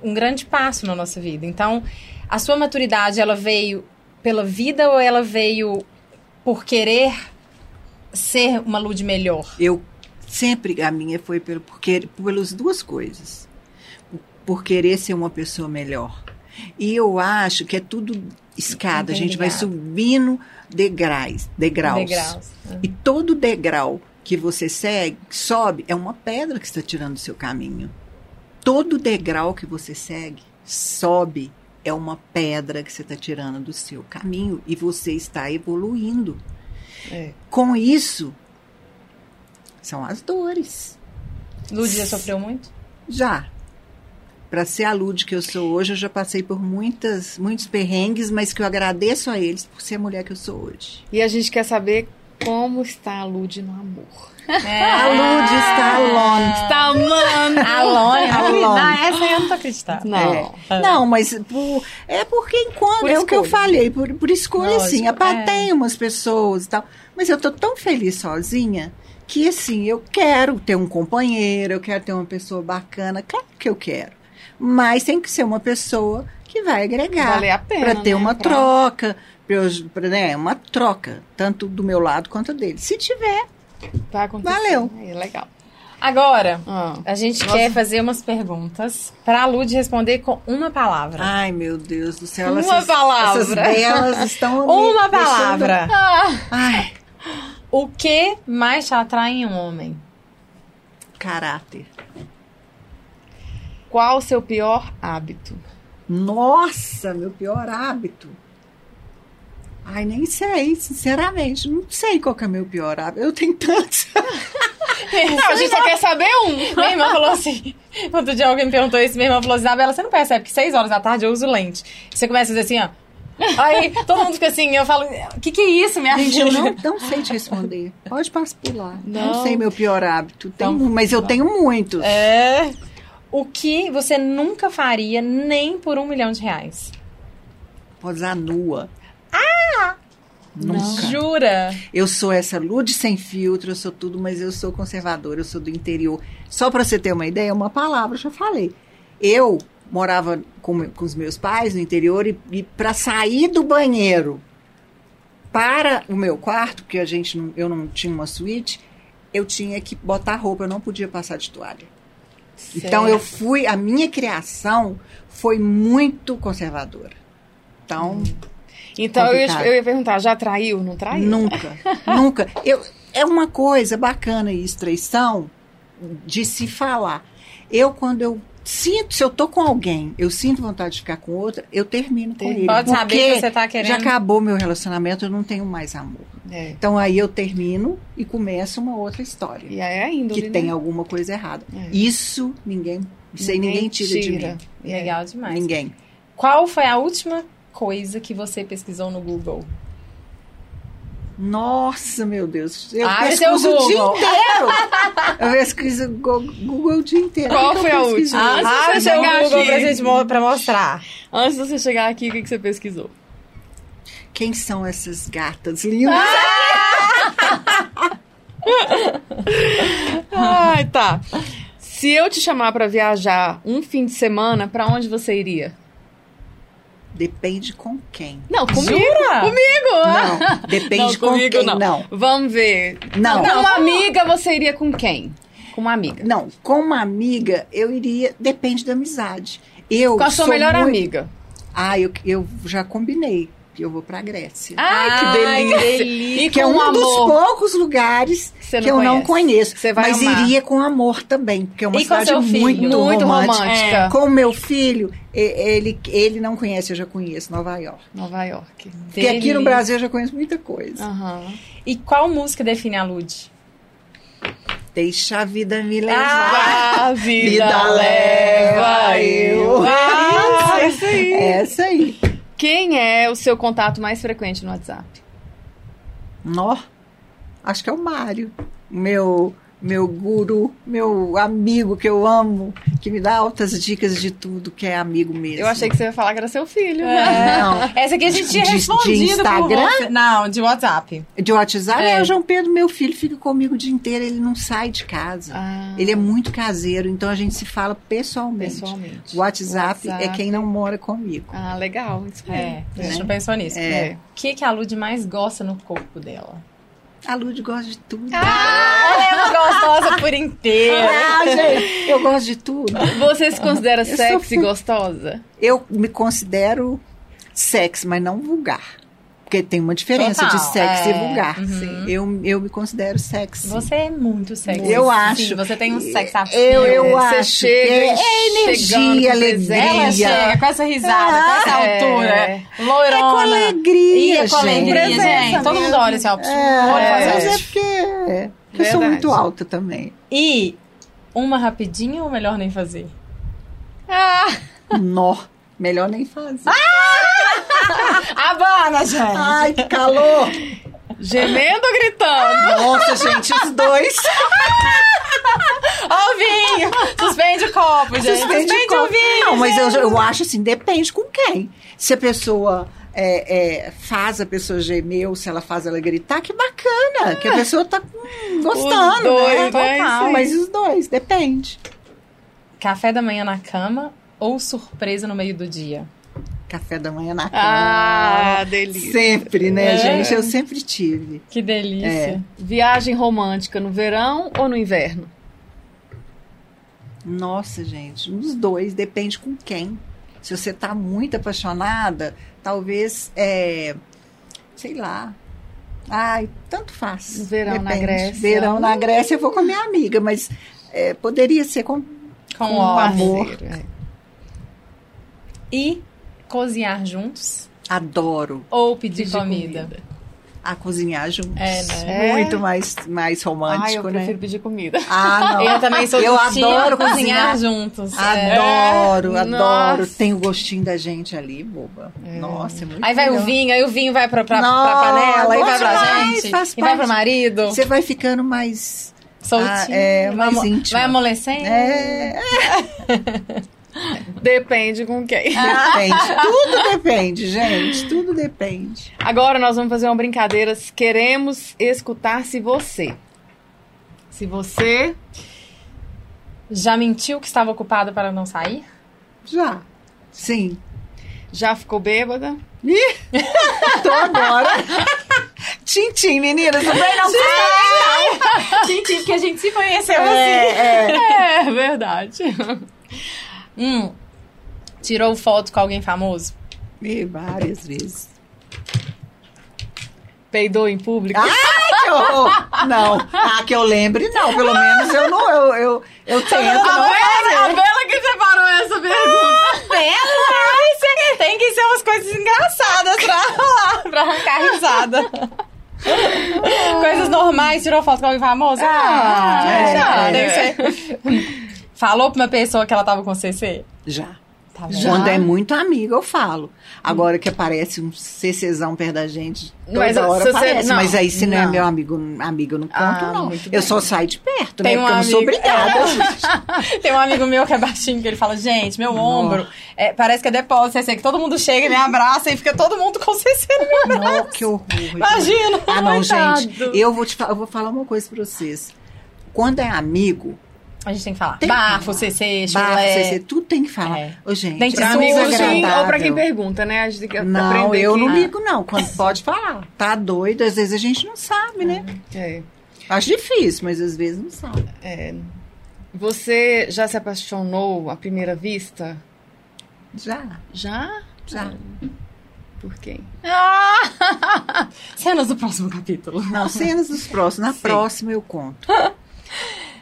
um grande passo na nossa vida. Então, a sua maturidade, ela veio pela vida ou ela veio por querer ser uma Lud melhor? Eu sempre, a minha foi pelo, porque, pelas duas coisas. Por querer ser uma pessoa melhor. E eu acho que é tudo escada. A gente vai subindo degraus, degraus. Degraus. E todo degrau que você segue, sobe, é uma pedra que está tirando do seu caminho. Todo degrau que você segue, sobe, é uma pedra que você está tirando do seu caminho e você está evoluindo. É. Com isso, são as dores. Lud já sofreu muito? Já. Para ser a Lud que eu sou hoje, eu já passei por muitas, muitos perrengues, mas que eu agradeço a eles por ser a mulher que eu sou hoje. E a gente quer saber como está a Lud no amor. A Lud está alone. Está amando. Alone, Alone. Não, essa eu não tô acreditando. Não. É. Não, mas por- é porque enquanto. Por é o que eu falei, por, por escolha, Lógico, assim. Apa- é. Tem umas pessoas e tal. Mas eu tô tão feliz sozinha que, assim, eu quero ter um companheiro, eu quero ter uma pessoa bacana. Claro que eu quero. Mas tem que ser uma pessoa que vai agregar. Valer a pena, Pra ter né? uma Pra- troca. Pra né, uma troca. Tanto do meu lado quanto dele. Se tiver. Vai acontecer. Valeu. É legal. Agora, Ah. a gente Nossa. quer fazer umas perguntas pra Lud responder com uma palavra. Ai, meu Deus do céu. Uma essas, palavra. Essas belas estão. uma deixando- palavra. Ai, O que mais te atrai em um homem? caráter. Qual o seu pior hábito? Nossa, meu pior hábito. Ai, nem sei, sinceramente. Não sei qual é meu pior hábito. Eu tenho tantos. Não, a gente só quer saber um. Minha irmã falou assim. Outro dia alguém me perguntou isso, minha irmã falou: Isabela, você não percebe que seis horas da tarde eu uso lente. Você começa a dizer assim, ó. Aí todo mundo fica assim, eu falo, o que, que é isso, minha Gente, filha? eu não, não sei te responder. Pode passar por lá. Não, Não. sei meu pior hábito. Mu- mas eu tenho muitos. É. O que você nunca faria nem por um milhão de reais? Posar nua. Ah! Nunca. Jura? Eu sou essa Lude sem filtro, eu sou tudo, mas eu sou conservadora, eu sou do interior. Só para você ter uma ideia, uma palavra, já falei. Eu morava com, com os meus pais no interior e, e para sair do banheiro para o meu quarto, porque a gente não- eu não tinha uma suíte, eu tinha que botar roupa, eu não podia passar de toalha. Então eu fui, a minha criação foi muito conservadora. Então, Então eu ia, eu ia perguntar, já traiu, não traiu? Nunca, nunca. Eu, é uma coisa bacana isso, traição, de se falar. Eu, quando eu sinto, se eu tô com alguém, eu sinto vontade de ficar com outra, eu termino com ele. Pode saber que você tá querendo. Já acabou meu relacionamento, eu não tenho mais amor. É. Então aí eu termino e começa uma outra história. E aí é índole, Que né? tem alguma coisa errada. É. Isso ninguém, isso aí ninguém tira, de mim. Legal demais. Ninguém. Qual foi a última coisa que você pesquisou no Google? Nossa, meu Deus. Eu Ah, esse é o pesquiso o dia inteiro. Eu pesquiso Google o dia inteiro. Qual foi eu a pesquiso? última? Antes de Ah, você esse é o chegar Google aqui. pra, gente, pra mostrar. Antes de você chegar aqui, o que, que você pesquisou? Quem são essas gatas lindas? Ai, tá. Se eu te chamar pra viajar um fim de semana, pra onde você iria? Depende com quem. Não, comigo. Jura? Comigo. Não, depende Não, com comigo quem. não. Não. Vamos ver. Não. Com uma amiga, você iria com quem? Com uma amiga. Não, com uma amiga eu iria. Depende da amizade. Eu Com a sua melhor muito- amiga. Ah, eu, eu já combinei eu vou pra Grécia. Ai, que Ai, delícia. que delícia. E que é com um dos amor. poucos lugares Você que eu não conheço. Você vai mas amar. iria com amor também, porque é uma E com cidade seu filho? muito, Muito romântica. romântica. Com o meu filho, e- ele, ele não conhece, eu já conheço Nova York. Nova York. Porque aqui no. Brasil eu já conheço muita coisa. Aham. E qual música define a Lud? Deixa a vida me levar. A vida, Vida leva leva eu. eu. Ah, isso aí. Essa aí. Quem é o seu contato mais frequente no WhatsApp? Nó. Acho que é o Mário. Meu, meu guru, meu amigo que eu amo, que me dá altas dicas de tudo, que é amigo mesmo. Eu achei que você ia falar que era seu filho. Não. Essa aqui a gente tinha De- de respondido por Instagram? você. Não, de WhatsApp. De WhatsApp, É. é. o João Pedro, meu filho, fica comigo o dia inteiro, ele não sai de casa. Ah, Ele é muito caseiro, então a gente se fala pessoalmente. pessoalmente. O WhatsApp, WhatsApp. é quem não mora comigo. Ah, legal. Isso É, a gente Né? não pensou nisso. É. O que, que a Lud mais gosta no corpo dela? A Lud gosta de tudo. É uma gostosa por inteira. Ah, gente, eu gosto de tudo. Você se considera sou sexy e fu- gostosa? Eu me considero sexy, mas não vulgar. Porque tem uma diferença Total, de sexy é. e vulgar. Uhum. Eu, eu me considero sexy. Você é muito sexy. Eu Sim, acho. você tem um sex appeal. Eu, eu Você acho chega é energia, com presença. Ela alegria. chega com essa risada, com essa É. altura, É com loirona. alegria, Ia com alegria, gente. gente. Todo mundo olha assim, ó. É, Pode fazer mas é isso. Porque porque eu sou Verdade. muito alta também. E uma rapidinha ou melhor nem fazer? Ah, Nó. Melhor nem fazer. Abana, gente! Ai, que calor! gemendo ou gritando? Nossa, gente, os dois. Ó o vinho! Suspende o copo, gente. Suspende, Suspende o com- vinho. Não, mas eu, eu acho assim, depende com quem. Se a pessoa é, é, faz a pessoa gemer ou se ela faz ela gritar, que bacana. Que a pessoa tá hum, gostando, Os dois, né? né? Total. Mas os dois, depende. Café da manhã na cama ou surpresa no meio do dia? Café da manhã na cama. Ah, delícia. Sempre, né, É. gente? Eu sempre tive. Que delícia. Viagem romântica no verão ou no inverno? Nossa, gente, os dois, depende com quem. Se você tá muito apaixonada, talvez, é, sei lá. Ai, tanto faz. Verão na Depende. Grécia. Verão na Grécia eu vou com a minha amiga, mas é, poderia ser com. Com, Com ódio. amor. Parceiro, é. E cozinhar juntos Adoro ou pedir, Pedir comida? A cozinhar juntos. É, né? É? Muito mais, mais Ai, eu romântico, né? prefiro pedir comida. Ah, não. Eu também sou Eu adoro cozinhar cozinhar. juntos. É. Adoro, É. adoro. Nossa. Tem o gostinho da gente ali, boba. Nossa, é muito Aí vai o vinho, aí o vinho vai pra, pra, pra Nossa, panela, aí vai pra demais, gente, faz e vai pro marido. Você vai ficando mais Soltinho. Ah, é, mais vai, íntima. Vai amolecendo. É, Depende com quem. depende. Tudo depende, gente. Tudo depende. Agora nós vamos fazer uma brincadeira. Queremos escutar se você. Se você. Já mentiu que estava ocupado para não sair? Já. Sim. Já ficou bêbada? Tô agora. Tintim, meninas. Não vem não. Gente, porque a gente se conheceu É, é. É verdade. Hum. Tirou foto com alguém famoso? E várias vezes. Peidou em público? Ai, que horror! Não. Ah, que eu lembre, não. Pelo menos eu não. Eu, eu, eu tento A não Bela, a Bela que separou essa pergunta. Bela! Tem que ser umas coisas engraçadas pra rolar, pra arrancar risada. Coisas normais, tirou foto com alguém famoso? Ah, é, é. deve ser. Falou pra uma pessoa que ela tava com CC? Já. Tá? Quando é muito amigo, eu falo. Agora que aparece um CCzão perto da gente, toda Mas, hora se você- aparece. mas aí, se não, é não. meu amigo, amigo eu não conto, Ah, não. Eu só saio de perto, Tem né? um Porque eu não sou obrigada. Tem um amigo meu que é baixinho, que ele fala, gente, meu ombro, é, parece que é depósito CC, que todo mundo chega e me abraça e fica todo mundo com CC no meu Não, que horror. Imagina. Ah, não, coitado. gente. Eu vou, te eu vou falar uma coisa pra vocês. Quando é amigo, A gente tem que falar. Tem Bafo. CC, chulé. barra, CC, tudo tem que falar. É. Ô, gente, Tem que Pra é amigos sim, ou pra quem pergunta, né? A gente tem que Não, aprender eu que- não ligo, não. Quando pode falar. Tá doido, às vezes a gente não sabe, né? É, Acho difícil, mas às vezes não sabe. é. Você já se apaixonou à primeira vista? Já, Já? já. Por quem? Cenas do próximo capítulo. Não, cenas dos próximos. Na Sim. próxima eu conto.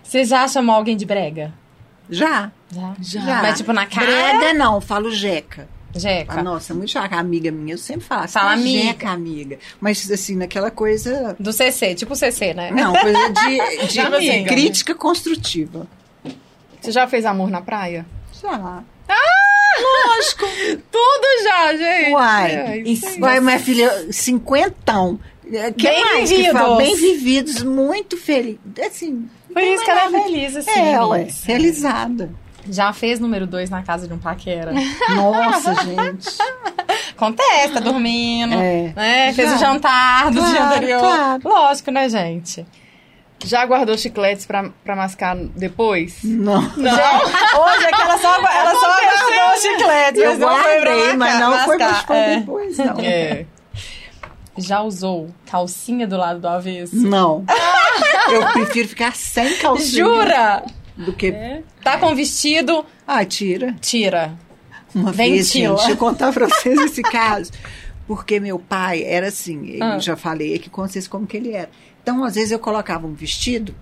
Você já chamou alguém de brega? Já. Já. Já. Mas tipo na cara? Brega não, falo jeca. Jeca. Ah, nossa, muito chaca, amiga minha. Eu sempre falo, Fala fala amiga. jeca, amiga. Mas assim, naquela coisa. Do CC, tipo CC, né? Não, coisa de, de assim, crítica construtiva. Você já fez amor na praia? Já. Tudo já, gente! Uai. É. Vai, minha filha, cinquentão. É, Que Bem mais que fala? vividos. Bem vividos, muito felizes. Assim, Por isso que ela é feliz, assim. é, ué, Miss. realizada. Já fez número dois na casa de um paquera. Nossa, gente. Acontece, tá dormindo. É. Né? Fez o jantar do dia Claro, anterior. claro. Lógico, né, gente? Já guardou chicletes pra, pra mascar depois? Não. Hoje é que ela só, ela só guardou o chiclete. Eu não guardei, mas mascar- não foi pra mascar. É. depois, não. É. Já usou calcinha do lado do avesso? Não. Eu prefiro ficar sem calcinha. Jura? Do que. Tá com vestido, Ah, tira. tira. Uma vez, Ventila. gente, deixa eu contar pra vocês esse caso. Porque meu pai era assim, eu Ah. já falei aqui com vocês como que ele era. Então, às vezes, eu colocava um vestido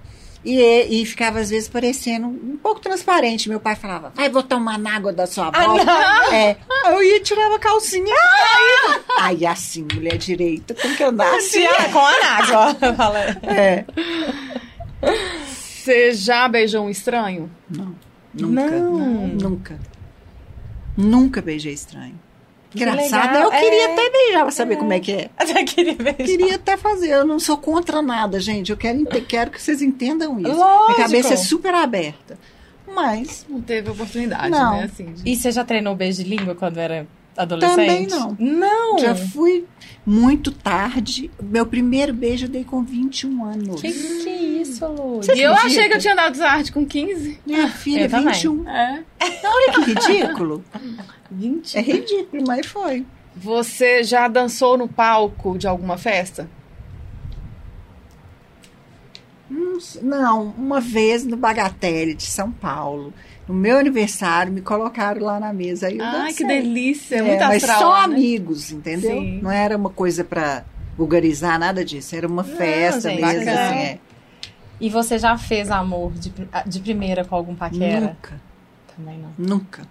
e, e ficava, às vezes, parecendo um pouco transparente. Meu pai falava, vai, vou tomar na água da sua avó. é, aí eu ia e tirava a calcinha. Aí, aí, assim, mulher direita, tem que andar assim. Tira com a água. É. Você já beijou um estranho? Não, nunca. Não. Nunca. Nunca beijei estranho. Engraçado, legal, eu queria é. até beijar pra saber como é que é. Até queria ver. Queria até fazer, eu não sou contra nada, gente. Eu quero, quero que vocês entendam isso. Lógico. Minha cabeça é super aberta. Mas Não teve oportunidade, Não. né? Assim, de- E você já treinou beijo de língua quando era adolescente? Também não. Não. já fui muito tarde. Meu primeiro beijo eu dei com 21 anos. Que que é isso, Lu? E eu acredita? achei que eu tinha dado arte com 15. Minha filha, eu também. 21. É. Olha que ridículo. 20. É ridículo, mas foi. Você já dançou no palco de alguma festa? Não, uma vez no Bagatelle de São Paulo. No meu aniversário, me colocaram lá na mesa. Aí eu Ai, que delícia. É, muito mas astral. só né? amigos, entendeu? Sim. Não era uma coisa pra vulgarizar, nada disso. Era uma festa gente, mesmo, bacana. assim, é. E você já fez amor de, pri- de primeira com algum paquera? Nunca, Também não. nunca.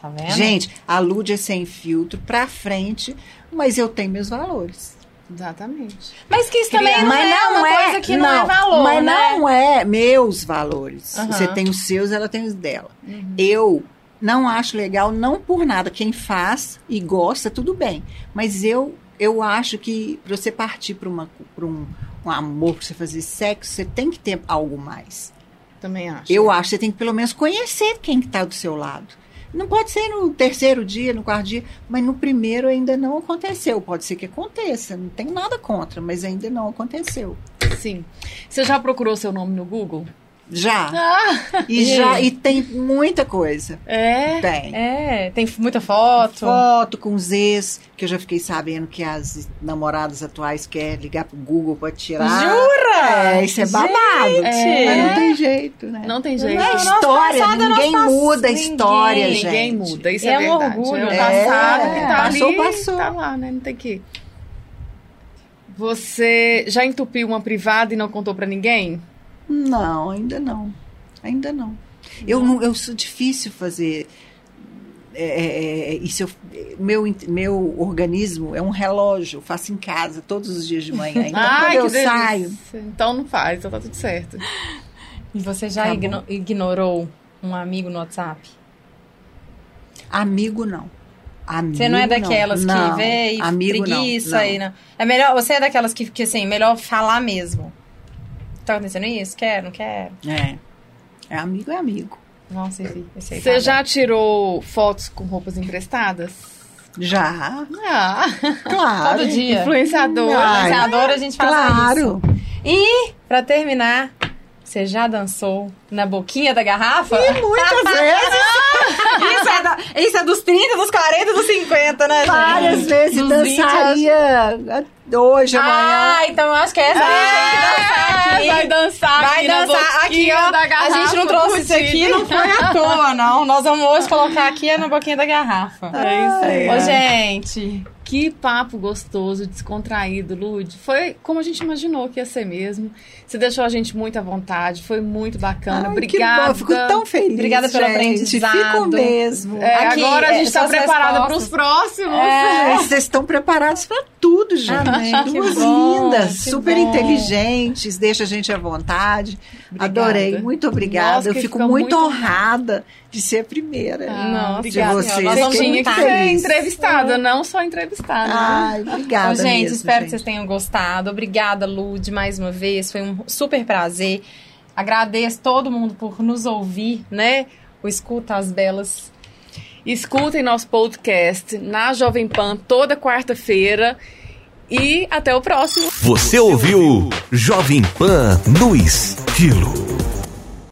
Tá vendo? Gente, a Lud é sem filtro, pra frente, mas eu tenho meus valores. Exatamente. Mas que isso também não mas é uma coisa que não, é valor, Mas né? não é meus valores. Aham. Você tem os seus, ela tem os dela. Eu não acho legal, não por nada. Quem faz e gosta, tudo bem. Mas eu, eu acho que pra você partir para um, com amor, pra você fazer sexo, você tem que ter algo mais. Também acho. Eu acho que você tem que pelo menos conhecer quem que tá do seu lado. Não pode ser no terceiro dia, no quarto dia, mas no primeiro ainda não aconteceu. Pode ser que aconteça, não tem nada contra, mas ainda não aconteceu. Sim. Você já procurou seu nome no Google? Já. Ah, E já e tem muita coisa. é. Tem. É, tem muita foto. Foto com os ex, que eu já fiquei sabendo que as namoradas atuais querem ligar pro Google pra tirar. Jura? É, isso é babado. Gente! Mas não tem jeito, né? Não tem jeito. Não é história, passado é ninguém nosso muda a história, ninguém- gente. Ninguém muda, isso é, É um verdade. orgulho, é o né? passado É, que tá passou, ali, passou. tá lá, né? Não tem que... Você já entupiu uma privada e não contou pra ninguém? Não, ainda não. Ainda não. Eu, não, eu sou difícil fazer. é, é, é, isso eu- meu, meu organismo é um relógio, eu faço em casa todos os dias de manhã. Então, Ai, quando eu delícia. saio. Então não faz, então tá tudo certo. E você já Tá bom. igno- ignorou um amigo no WhatsApp? Amigo não. Amigo, Você não é daquelas não. que vê e Amigo, não, preguiça não. e não. É melhor, você é daquelas que, que assim, melhor falar mesmo. Tá acontecendo isso? Quero, não quero. É. É amigo, é amigo. Nossa, esse, esse aí Você tá já tirou fotos com roupas emprestadas? Já, Ah, claro. Todo dia. influenciador. Ai, Influenciadora, a gente faz Claro. isso. E, pra terminar, você já dançou na boquinha da garrafa? Muitas vezes, Isso é, da- isso é dos 30, dos 40, dos 50, né, gente? várias vezes, Dos 20, dançaria hoje, amanhã. Ah, então eu acho que essa a gente tem que dançar aqui. vai dançar Vai aqui na dançar aqui, boquinha ó. da A gente não trouxe isso aqui, não foi à toa, não. Nós vamos hoje colocar aqui é na boquinha da garrafa. É isso aí. Ô, gente. Que papo gostoso, descontraído, Lud. Foi como a gente imaginou que ia ser mesmo. Você deixou a gente muito à vontade, foi muito bacana. Ai, Obrigada. Que bom, eu fico tão feliz. Obrigada pelo gente. aprendizado. Fico mesmo. É, Aqui, agora a é, gente está suas preparada para os próximos. É. Vocês estão preparados para tudo, gente. Amém, Duas bom, lindas, super bom. inteligentes, deixa a gente à vontade. Obrigada. Adorei, muito obrigada. Nós eu fico muito muito honrada de ser a primeira. Ah, Nossa, obrigada, de vocês. Nós vamos que ser entrevistada, não só entrevistada. né? Ai, obrigada. Gente, mesmo, espero gente. que vocês tenham gostado. Obrigada, Lud, mais uma vez. Foi um super prazer. Agradeço todo mundo por nos ouvir, né? O Escuta as Belas. Escutem nosso podcast na Jovem Pan toda quarta-feira. E até o próximo. Você ouviu Jovem Pan no Estilo.